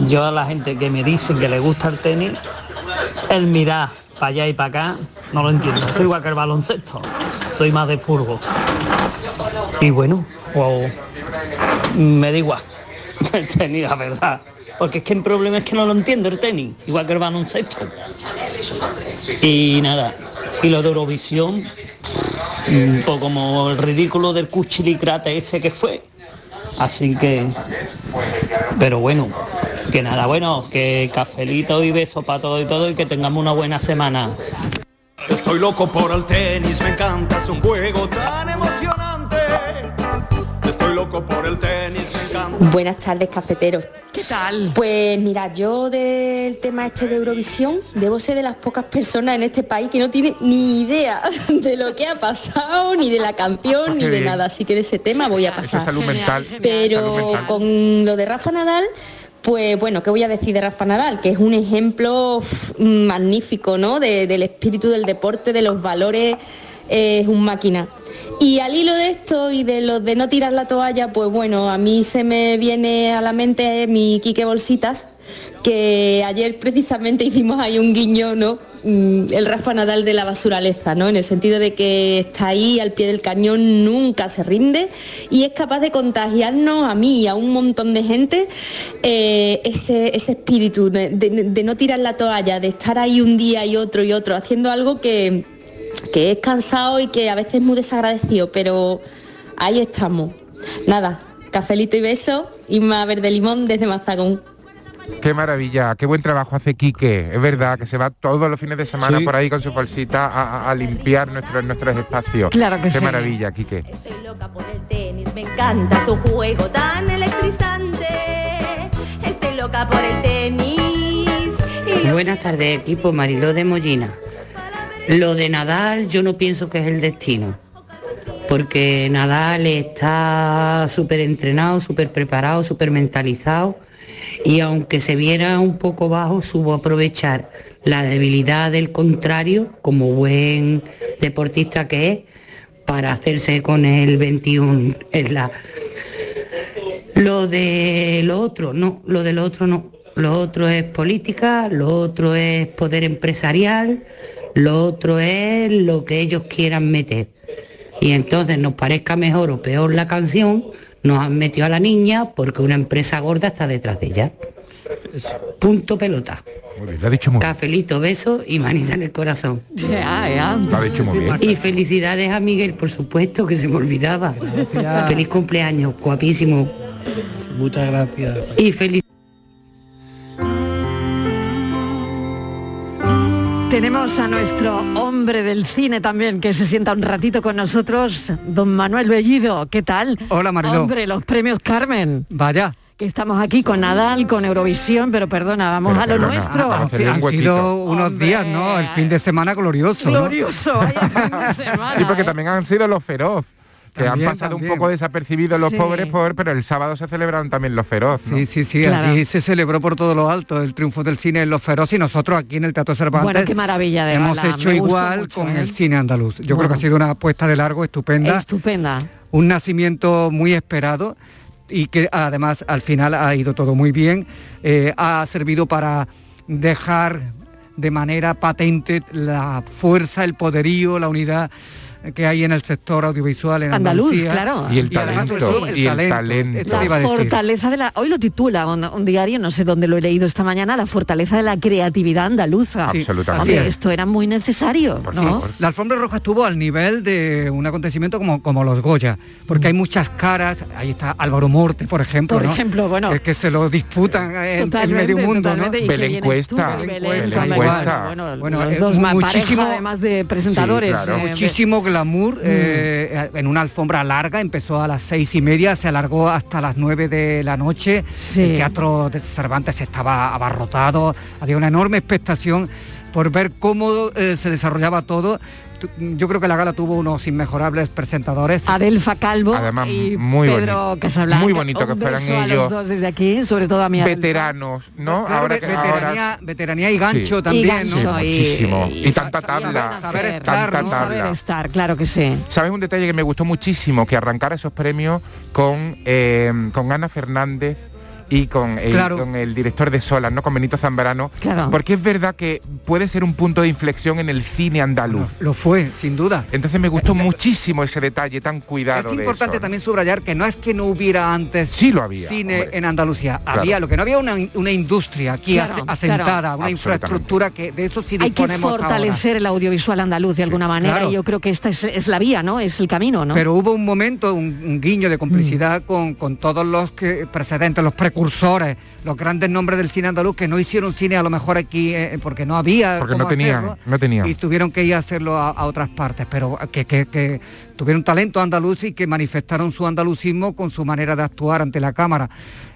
yo a la gente que me dice que le gusta el tenis, el mirar para allá y para acá, no lo entiendo. Soy igual que el baloncesto, soy más de furgo. Y bueno, wow, me da igual [LAUGHS] el tenis, la verdad. Porque es que el problema es que no lo entiendo el tenis, igual que el baloncesto. Y nada, y lo de Eurovisión, un poco como el ridículo del cuchilicrate ese que fue. Así que, pero bueno, que nada, bueno, que cafelito y beso para todo y todo y que tengamos una buena semana. Estoy loco por el tenis, me encanta su juego tan emocionante. Estoy loco por el tenis. Buenas tardes, cafeteros. ¿Qué tal? Pues mira, yo del tema este de Eurovisión debo ser de las pocas personas en este país que no tiene ni idea [LAUGHS] de lo que ha pasado, ni de la canción, ni Qué de nada. Así que de ese tema voy a Eso es pasar. salud mental. Pero con lo de Rafa Nadal, pues bueno, ¿qué voy a decir de Rafa Nadal? Que es un ejemplo magnífico, ¿no? De- del espíritu del deporte, de los valores, eh, es un máquina. Y al hilo de esto y de lo de no tirar la toalla, pues bueno, a mí se me viene a la mente mi Quique Bolsitas, que ayer precisamente [LAUGHS] hicimos ahí un guiño, ¿no? Mm, El Rafa Nadal de la basuraleza, ¿no? En el sentido de que está ahí al pie del cañón, nunca se rinde y es capaz de contagiarnos a mí y a un montón de gente eh, ese, ese espíritu de- de no tirar la toalla, de estar ahí un día y otro y otro, haciendo algo que, que es cansado y que a veces es muy desagradecido, pero ahí estamos. Nada, cafelito y beso, Inma Verde Limón desde Mazagón. Qué maravilla, qué buen trabajo hace Quique. Es verdad que se va todos los fines de semana Sí. por ahí con su bolsita a, a- a limpiar nuestros, nuestros espacios. Claro que qué sí. maravilla, Quique. tenis, me encanta su juego tan electrizante. Estoy loca por el tenis. Y Buenas tardes, equipo Mariló de Mollina. Lo de Nadal yo no pienso que es el destino, porque Nadal está súper entrenado, súper preparado, súper mentalizado y aunque se viera un poco bajo, supo aprovechar la debilidad del contrario como buen deportista que es para hacerse con el 21 es la lo de lo otro no lo de lo otro no lo otro es política lo otro es poder empresarial lo otro es lo que ellos quieran meter y entonces nos parezca mejor o peor la canción nos han metido a la niña porque una empresa gorda está detrás de ella punto pelota Muy bien, lo ha dicho muy bien. Cafelito, beso y manita en el corazón. Ya, ya. Lo ha dicho muy bien. Y felicidades a Miguel, por supuesto, que se me olvidaba. Feliz cumpleaños, guapísimo. Muchas gracias. Y feliz Tenemos a nuestro hombre del cine también, que se sienta un ratito con nosotros, don Manuel Bellido. ¿Qué tal? Hola, Mariló. Hombre, los premios Carmen. Vaya. Que estamos aquí con Nadal, con Eurovisión, pero perdona, vamos a lo nuestro. Han, han sido unos días, ¿no? El fin de semana glorioso. ¿no? Glorioso, vaya fin de [LAUGHS] semana. Sí, porque ¿eh? también han sido los feroz. Que También, han pasado también. un poco desapercibidos los Sí. pobres, por, pero el sábado se celebraron también los feroz. ¿no? Sí, sí, sí, aquí se celebró por todo lo alto el triunfo del cine en Los Feroz y nosotros aquí en el Teatro Cervantes Bueno, qué maravilla de hemos hecho igual mucho, con ¿eh? el cine andaluz. Yo creo que ha sido una apuesta de largo estupenda, Estupenda. un nacimiento muy esperado y que además al final ha ido todo muy bien. Eh, ha servido para dejar de manera patente la fuerza, el poderío, la unidad que hay en el sector audiovisual en Andaluz, Andalucía. claro. Y el talento, y el talento. Esto La te iba a decir. fortaleza de la... Hoy lo titula un, un diario, no sé dónde lo he leído esta mañana, la fortaleza de la creatividad andaluza. Sí, Absolutamente. Hombre, esto era muy necesario, ¿no? La alfombra roja estuvo al nivel de un acontecimiento como, como los Goya, porque hay muchas caras, ahí está Álvaro Morte, por ejemplo, Por ¿no? ejemplo, bueno. Que, que se lo disputan en, en medio mundo, totalmente, y ¿no? qué Belén bien Cuesta, estuvo, Belén, Belén Cuesta. Cuesta. Bueno, Bueno, los dos más muchísimo, pareja, además de presentadores. Sí, claro. eh, muchísimo glamour Mm. eh, en una alfombra larga, empezó a las seis y media, se alargó hasta las nueve de la noche. El teatro de Cervantes estaba abarrotado, había una enorme expectación por ver cómo eh, se desarrollaba todo. Yo creo que la gala tuvo unos inmejorables presentadores. Adelfa Calvo Además, y muy Pedro bonito. Casablanca. Muy bonito que fueran a ellos. los dos desde aquí, sobre todo a mi Adelfa. Veteranos, ¿no? Claro, ahora que veteranía, ahora... veteranía y gancho Sí. también, Y ¿no? Sí, muchísimo. y tanta tabla. saber Hacer, estar, tanta ¿no? Saber tabla. estar, claro que sí. ¿Sabes un detalle que me gustó muchísimo? Que arrancara esos premios con, eh, con Ana Fernández y con el, Claro. con el director de Solas, ¿no? Con Benito Zambrano. Claro. Porque es verdad que puede ser un punto de inflexión en el cine andaluz. Lo fue, sin duda. Entonces me gustó muchísimo ese detalle tan cuidado. Es de importante también subrayar que no es que no hubiera antes Sí lo había, cine hombre. en Andalucía. Claro. Había, lo que no había una, una industria aquí asentada, claro. una infraestructura que de eso sí Hay que disponemos fortalecer el audiovisual andaluz de alguna manera claro. y yo creo que esta es, es la vía, ¿no? Es el camino, ¿no? Pero hubo un momento, un, un guiño de complicidad Mm. con, con todos los que precedentes, los precursores, los grandes nombres del cine andaluz que no hicieron cine a lo mejor aquí eh, porque no había Porque cómo no tenían, hacerlo, no tenían. y tuvieron que ir a hacerlo a, a otras partes, pero que, que- que tuvieron talento andaluz y que manifestaron su andalucismo con su manera de actuar ante la cámara.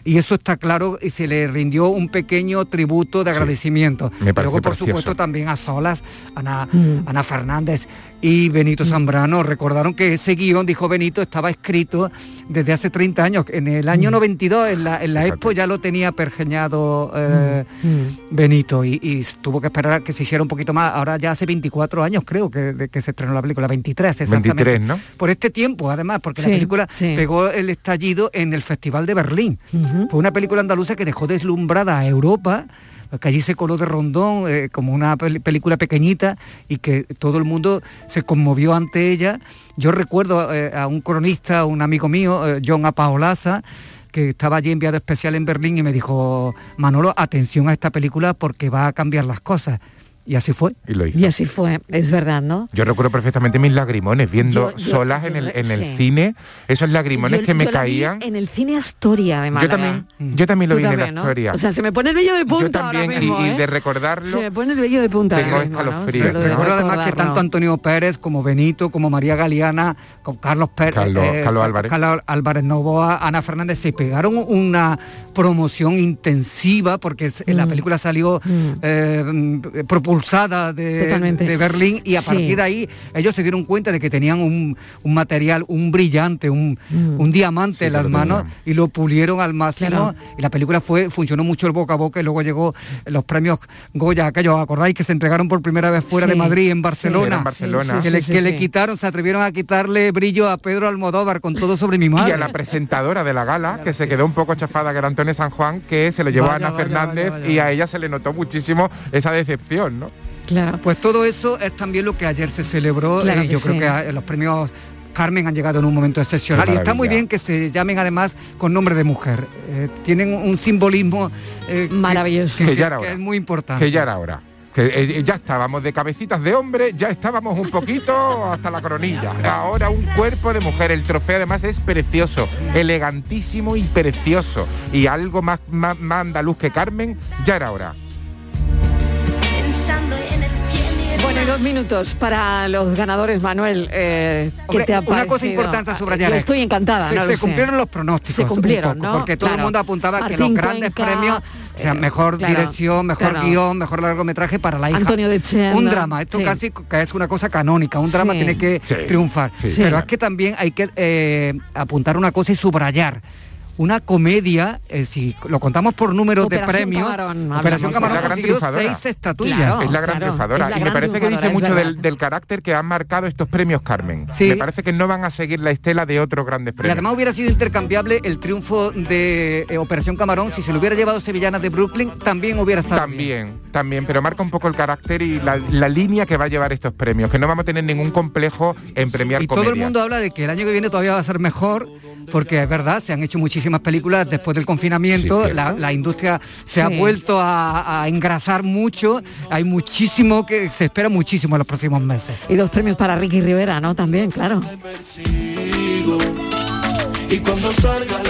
Y eso está claro y se le rindió un pequeño tributo de agradecimiento. me Luego, por precioso. supuesto, también a Solas, Ana, Mm. Ana Fernández y Benito Zambrano. Recordaron que ese guion, dijo Benito, estaba escrito desde hace 30 años. En el Mm. año 92, en la, en la Expo, ya lo tenía pergeñado eh, Mm. Benito y, y tuvo que esperar a que se hiciera un poquito más. Ahora ya hace 24 años, creo, que, de que se estrenó la película, 23 exactamente. 23, ¿no? Por este tiempo, además, porque Sí, la película sí. pegó el estallido en el Festival de Berlín. Fue una película andaluza que dejó deslumbrada a Europa, que allí se coló de rondón eh, como una pel- película pequeñita y que todo el mundo se conmovió ante ella. Yo recuerdo eh, a un cronista, un amigo mío, eh, John Apaolaza, que estaba allí enviado especial en Berlín y me dijo, Manolo, atención a esta película porque va a cambiar las cosas. Y así fue. Y lo hizo. Y así fue, es verdad, ¿no? Yo recuerdo perfectamente mis lagrimones viendo Yo- yo- solas yo en el, en el sí. cine, esos lagrimones Yo- que me yo la vi caían. en el cine Astoria de Yo también, yo también lo vi en ¿no? historia. O sea, se me pone el vello de punta yo también, ahora y- mismo, y, ¿eh? de recordarlo, Se me pone el vello de punta Tengo ahora mismo, Recuerdo además que tanto Antonio Pérez como Benito, como María Galeana, con Carlos Pérez, Carlos- Carlos Álvarez. Carlos Álvarez Novoa, Ana Fernández, se pegaron una promoción intensiva porque Mm. la película salió eh, mm, propulsada expulsada de, de Berlín y a Sí. partir de ahí ellos se dieron cuenta de que tenían un, un material, un brillante, un, Mm. un diamante Sí, en las manos y lo pulieron al máximo Claro. y la película fue funcionó mucho el boca a boca y luego llegó los premios Goya, aquellos, ¿acordáis? Que se entregaron por primera vez fuera Sí. de Madrid, en. Barcelona. En Barcelona. que Sí, le, sí, que sí, le quitaron, se atrevieron a quitarle brillo a Pedro Almodóvar con todo sobre mi Y madre. a la presentadora de la gala, que se quedó un poco chafada, que era Antonio San Juan, que se lo llevó Vaya, a Ana vaya, Fernández vaya, vaya. y a ella se le notó muchísimo esa decepción, ¿no? Claro. Pues todo eso es también lo que ayer se celebró. Claro eh, que yo sí. creo que a- los premios Carmen han llegado en un momento excepcional y está muy bien que se llamen además con nombre de mujer. Eh, tienen un simbolismo eh, que- Maravilloso. que, Que ya era que hora. es muy importante. Que ya era hora. Que eh, ya estábamos de cabecitas de hombre, ya estábamos un poquito [LAUGHS] hasta la coronilla. Ahora un cuerpo de mujer. El trofeo además es precioso, elegantísimo y precioso. Y algo más, más, más andaluz que Carmen, ya era hora. Dos minutos para los ganadores, Manuel. eh, ¿Qué Hombre, te ha una cosa importante a subrayar. Yo estoy encantada. Se, no lo se sé. cumplieron los pronósticos. Se cumplieron, poco, ¿no? Porque todo Claro. el mundo apuntaba que los grandes Cuenca, premios, o sea, eh, mejor claro, dirección, mejor claro. guion, mejor largometraje para la hija. Antonio de Un drama. Esto sí. casi que es una cosa canónica. Un drama Sí. tiene que Sí, triunfar. sí. Pero Sí. es que también hay que eh, apuntar una cosa y subrayar. Una comedia, eh, si lo contamos por números de premios, Camarón, Operación Camarón consiguió seis estatuillas. Claro. es la gran claro, triunfadora. la y me parece que dice mucho del, del carácter que han marcado estos premios Carmen. Sí. Me parece que no van a seguir la estela de otros grandes Y premios. además hubiera sido intercambiable el triunfo de eh, Operación Camarón. Si se lo hubiera llevado Sevillanas de Brooklyn, también hubiera estado bien. También, también, pero marca un poco el carácter y la, la línea que va a llevar estos premios, que no vamos a tener ningún complejo en premiar Y todo el mundo habla de que el año que viene todavía va a ser mejor, porque es verdad, se han hecho muchísimas películas después del confinamiento, Sí, la, la industria se ha vuelto a, a engrasar mucho, hay muchísimo que se espera muchísimo en los próximos meses. Y dos premios para Ricky Rivera, ¿no? También, claro. Y cuando salga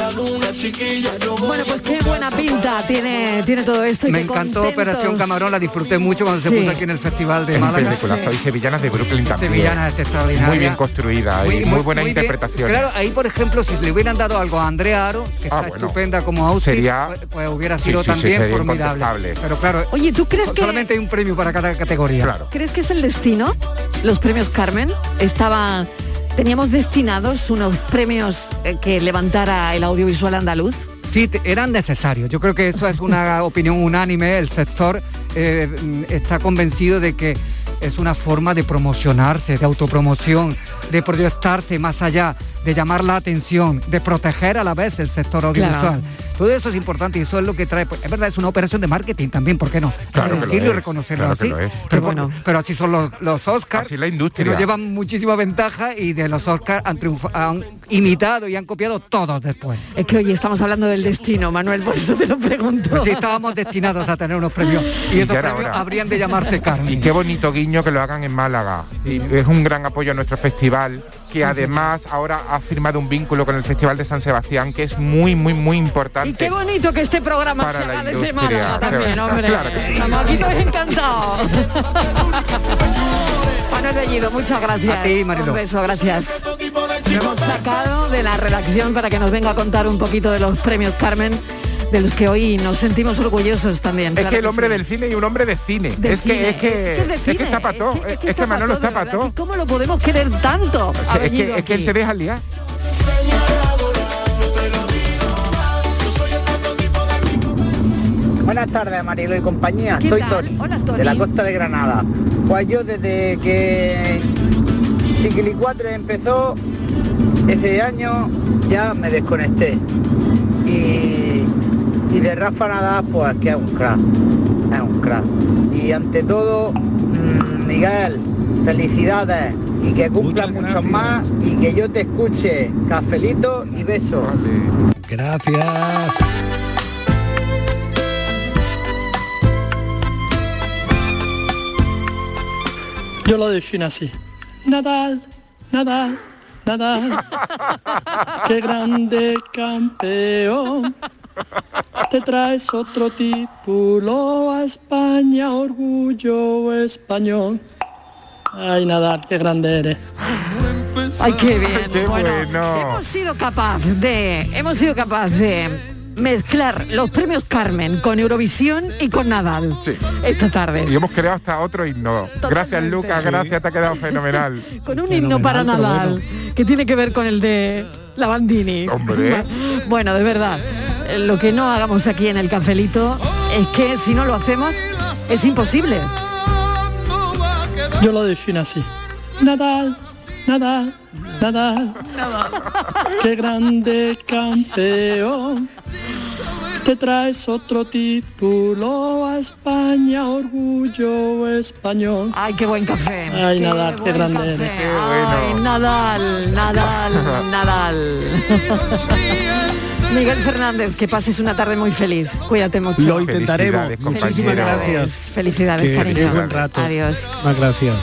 Bueno, pues qué buena pinta tiene, tiene todo esto. y Me encantó contentos. Operación Camarón, la disfruté mucho cuando Sí. se puso aquí en el Festival de Es un Málaga. peliculazo. Y Sevillanas de Brooklyn también. Sevillanas es extraordinaria. Muy bien construida y muy, buena interpretación. Claro, ahí por ejemplo, si le hubieran dado algo a Andrea Aro, que Ah, está bueno. estupenda como outfit, Sería- pues, pues hubiera Sí, sido sí, sí, también sería formidable. Pero claro, Oye, ¿tú crees que solamente hay un premio para cada categoría. Claro. crees que es el destino? Los premios Carmen estaban teníamos destinados unos premios eh, que levantara el audiovisual andaluz. Sí, eran necesarios. Yo creo que eso es una [LAUGHS] opinión unánime. El sector eh, mm, está convencido de que es una forma de promocionarse, de autopromoción, de proyectarse más allá, de llamar la atención, de proteger a la vez el sector audiovisual. Todo eso es importante y eso es lo que trae. pues, es verdad, es una operación de marketing también, ¿por qué no? Claro que lo Decirlo y reconocerlo claro que así. lo es. Pero, bueno. pero así son los, los Oscars. Así la que industria. nos llevan muchísima ventaja y de los Oscars han, han imitado y han copiado todos después. Es que hoy estamos hablando del destino, Manuel, por eso te lo pregunto. Pues sí, estábamos destinados a tener unos premios [LAUGHS] y Y esos premios habrían de llamarse Carmen. Y qué bonito guiño que lo hagan en Málaga. Y es un gran apoyo a nuestro festival, que además ahora ha firmado un vínculo con el Festival de San Sebastián, que es muy, muy, muy importante. Y qué bonito que este programa Para se la haga desde Málaga también, hombre. Claro que sí. Estamos aquí todos encantados. [LAUGHS] Manuel Bellido, muchas gracias. A ti. Un beso, gracias. Lo hemos sacado de la redacción para que nos venga a contar un poquito de los premios Carmen, de los que hoy nos sentimos orgullosos también. Es claro que el hombre sí. del cine y un hombre de cine. De es, cine, que, es que es que es que- es que Es que está Manolo. ¿y ¿Cómo lo podemos querer tanto? O sea, Ha es, que, es que él se deja liar. Buenas tardes, Marilo y compañía. ¿Qué Soy tal? Tony, Hola, Tony. de la costa de Granada. Pues yo desde que Chiquili 4 empezó, ese año ya me desconecté. Y, y de Rafa Nadal, pues que es un crack. Es un crack. Y ante todo, mm, Miguel, felicidades y que cumplan muchos más y que yo te escuche. Cafelito y besos. Gracias. Yo lo defino así. Nadal, Nadal, Nadal. [LAUGHS] Qué grande campeón. Te traes otro título a España, orgullo español. Ay, Nadal, qué grande eres. Ay, qué bien. Qué bueno, bueno. hemos sido capaz de, hemos sido capaz de mezclar los premios Carmen con Eurovisión y con Nadal esta tarde. Y hemos creado hasta otro himno. Gracias Lucas, gracias, te ha quedado fenomenal. Con un himno para Nadal, que tiene que ver con el de la Bandini. Hombre. [LAUGHS] Bueno, de verdad, lo que no hagamos aquí en el cafelito es que si no lo hacemos es imposible. Yo lo defino así. Nadal, Nadal, Nadal. Qué grande campeón. Te traes otro título a España, orgullo español. Ay, qué buen café. Ay, Nadal, qué, grande eres. Ay, Nadal, Nadal, [LAUGHS] Nadal. [LAUGHS] Miguel Fernández, que pases una tarde muy feliz. Cuídate mucho. Lo intentaremos. Felicidades, Muchísimas gracias. Felicidades, Que- cariño. que buen rato. Adiós. Más gracias.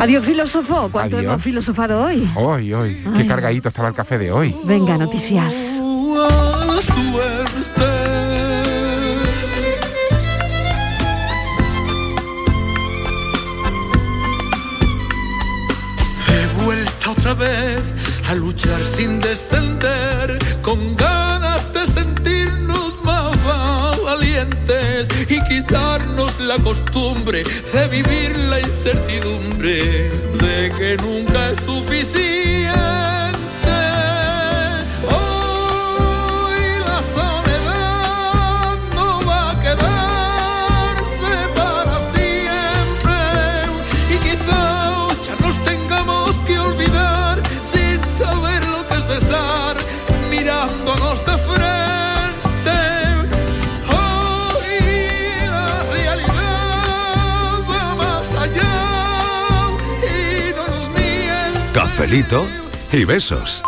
Adiós, filósofo. ¿Cuánto Adiós. hemos filosofado hoy? Hoy, hoy, qué cargadito estaba el café de hoy. Venga, noticias. A luchar sin descender, con ganas de sentirnos más valientes y quitarnos la costumbre de vivir la incertidumbre de que nunca es suficiente. Cafelito y besos.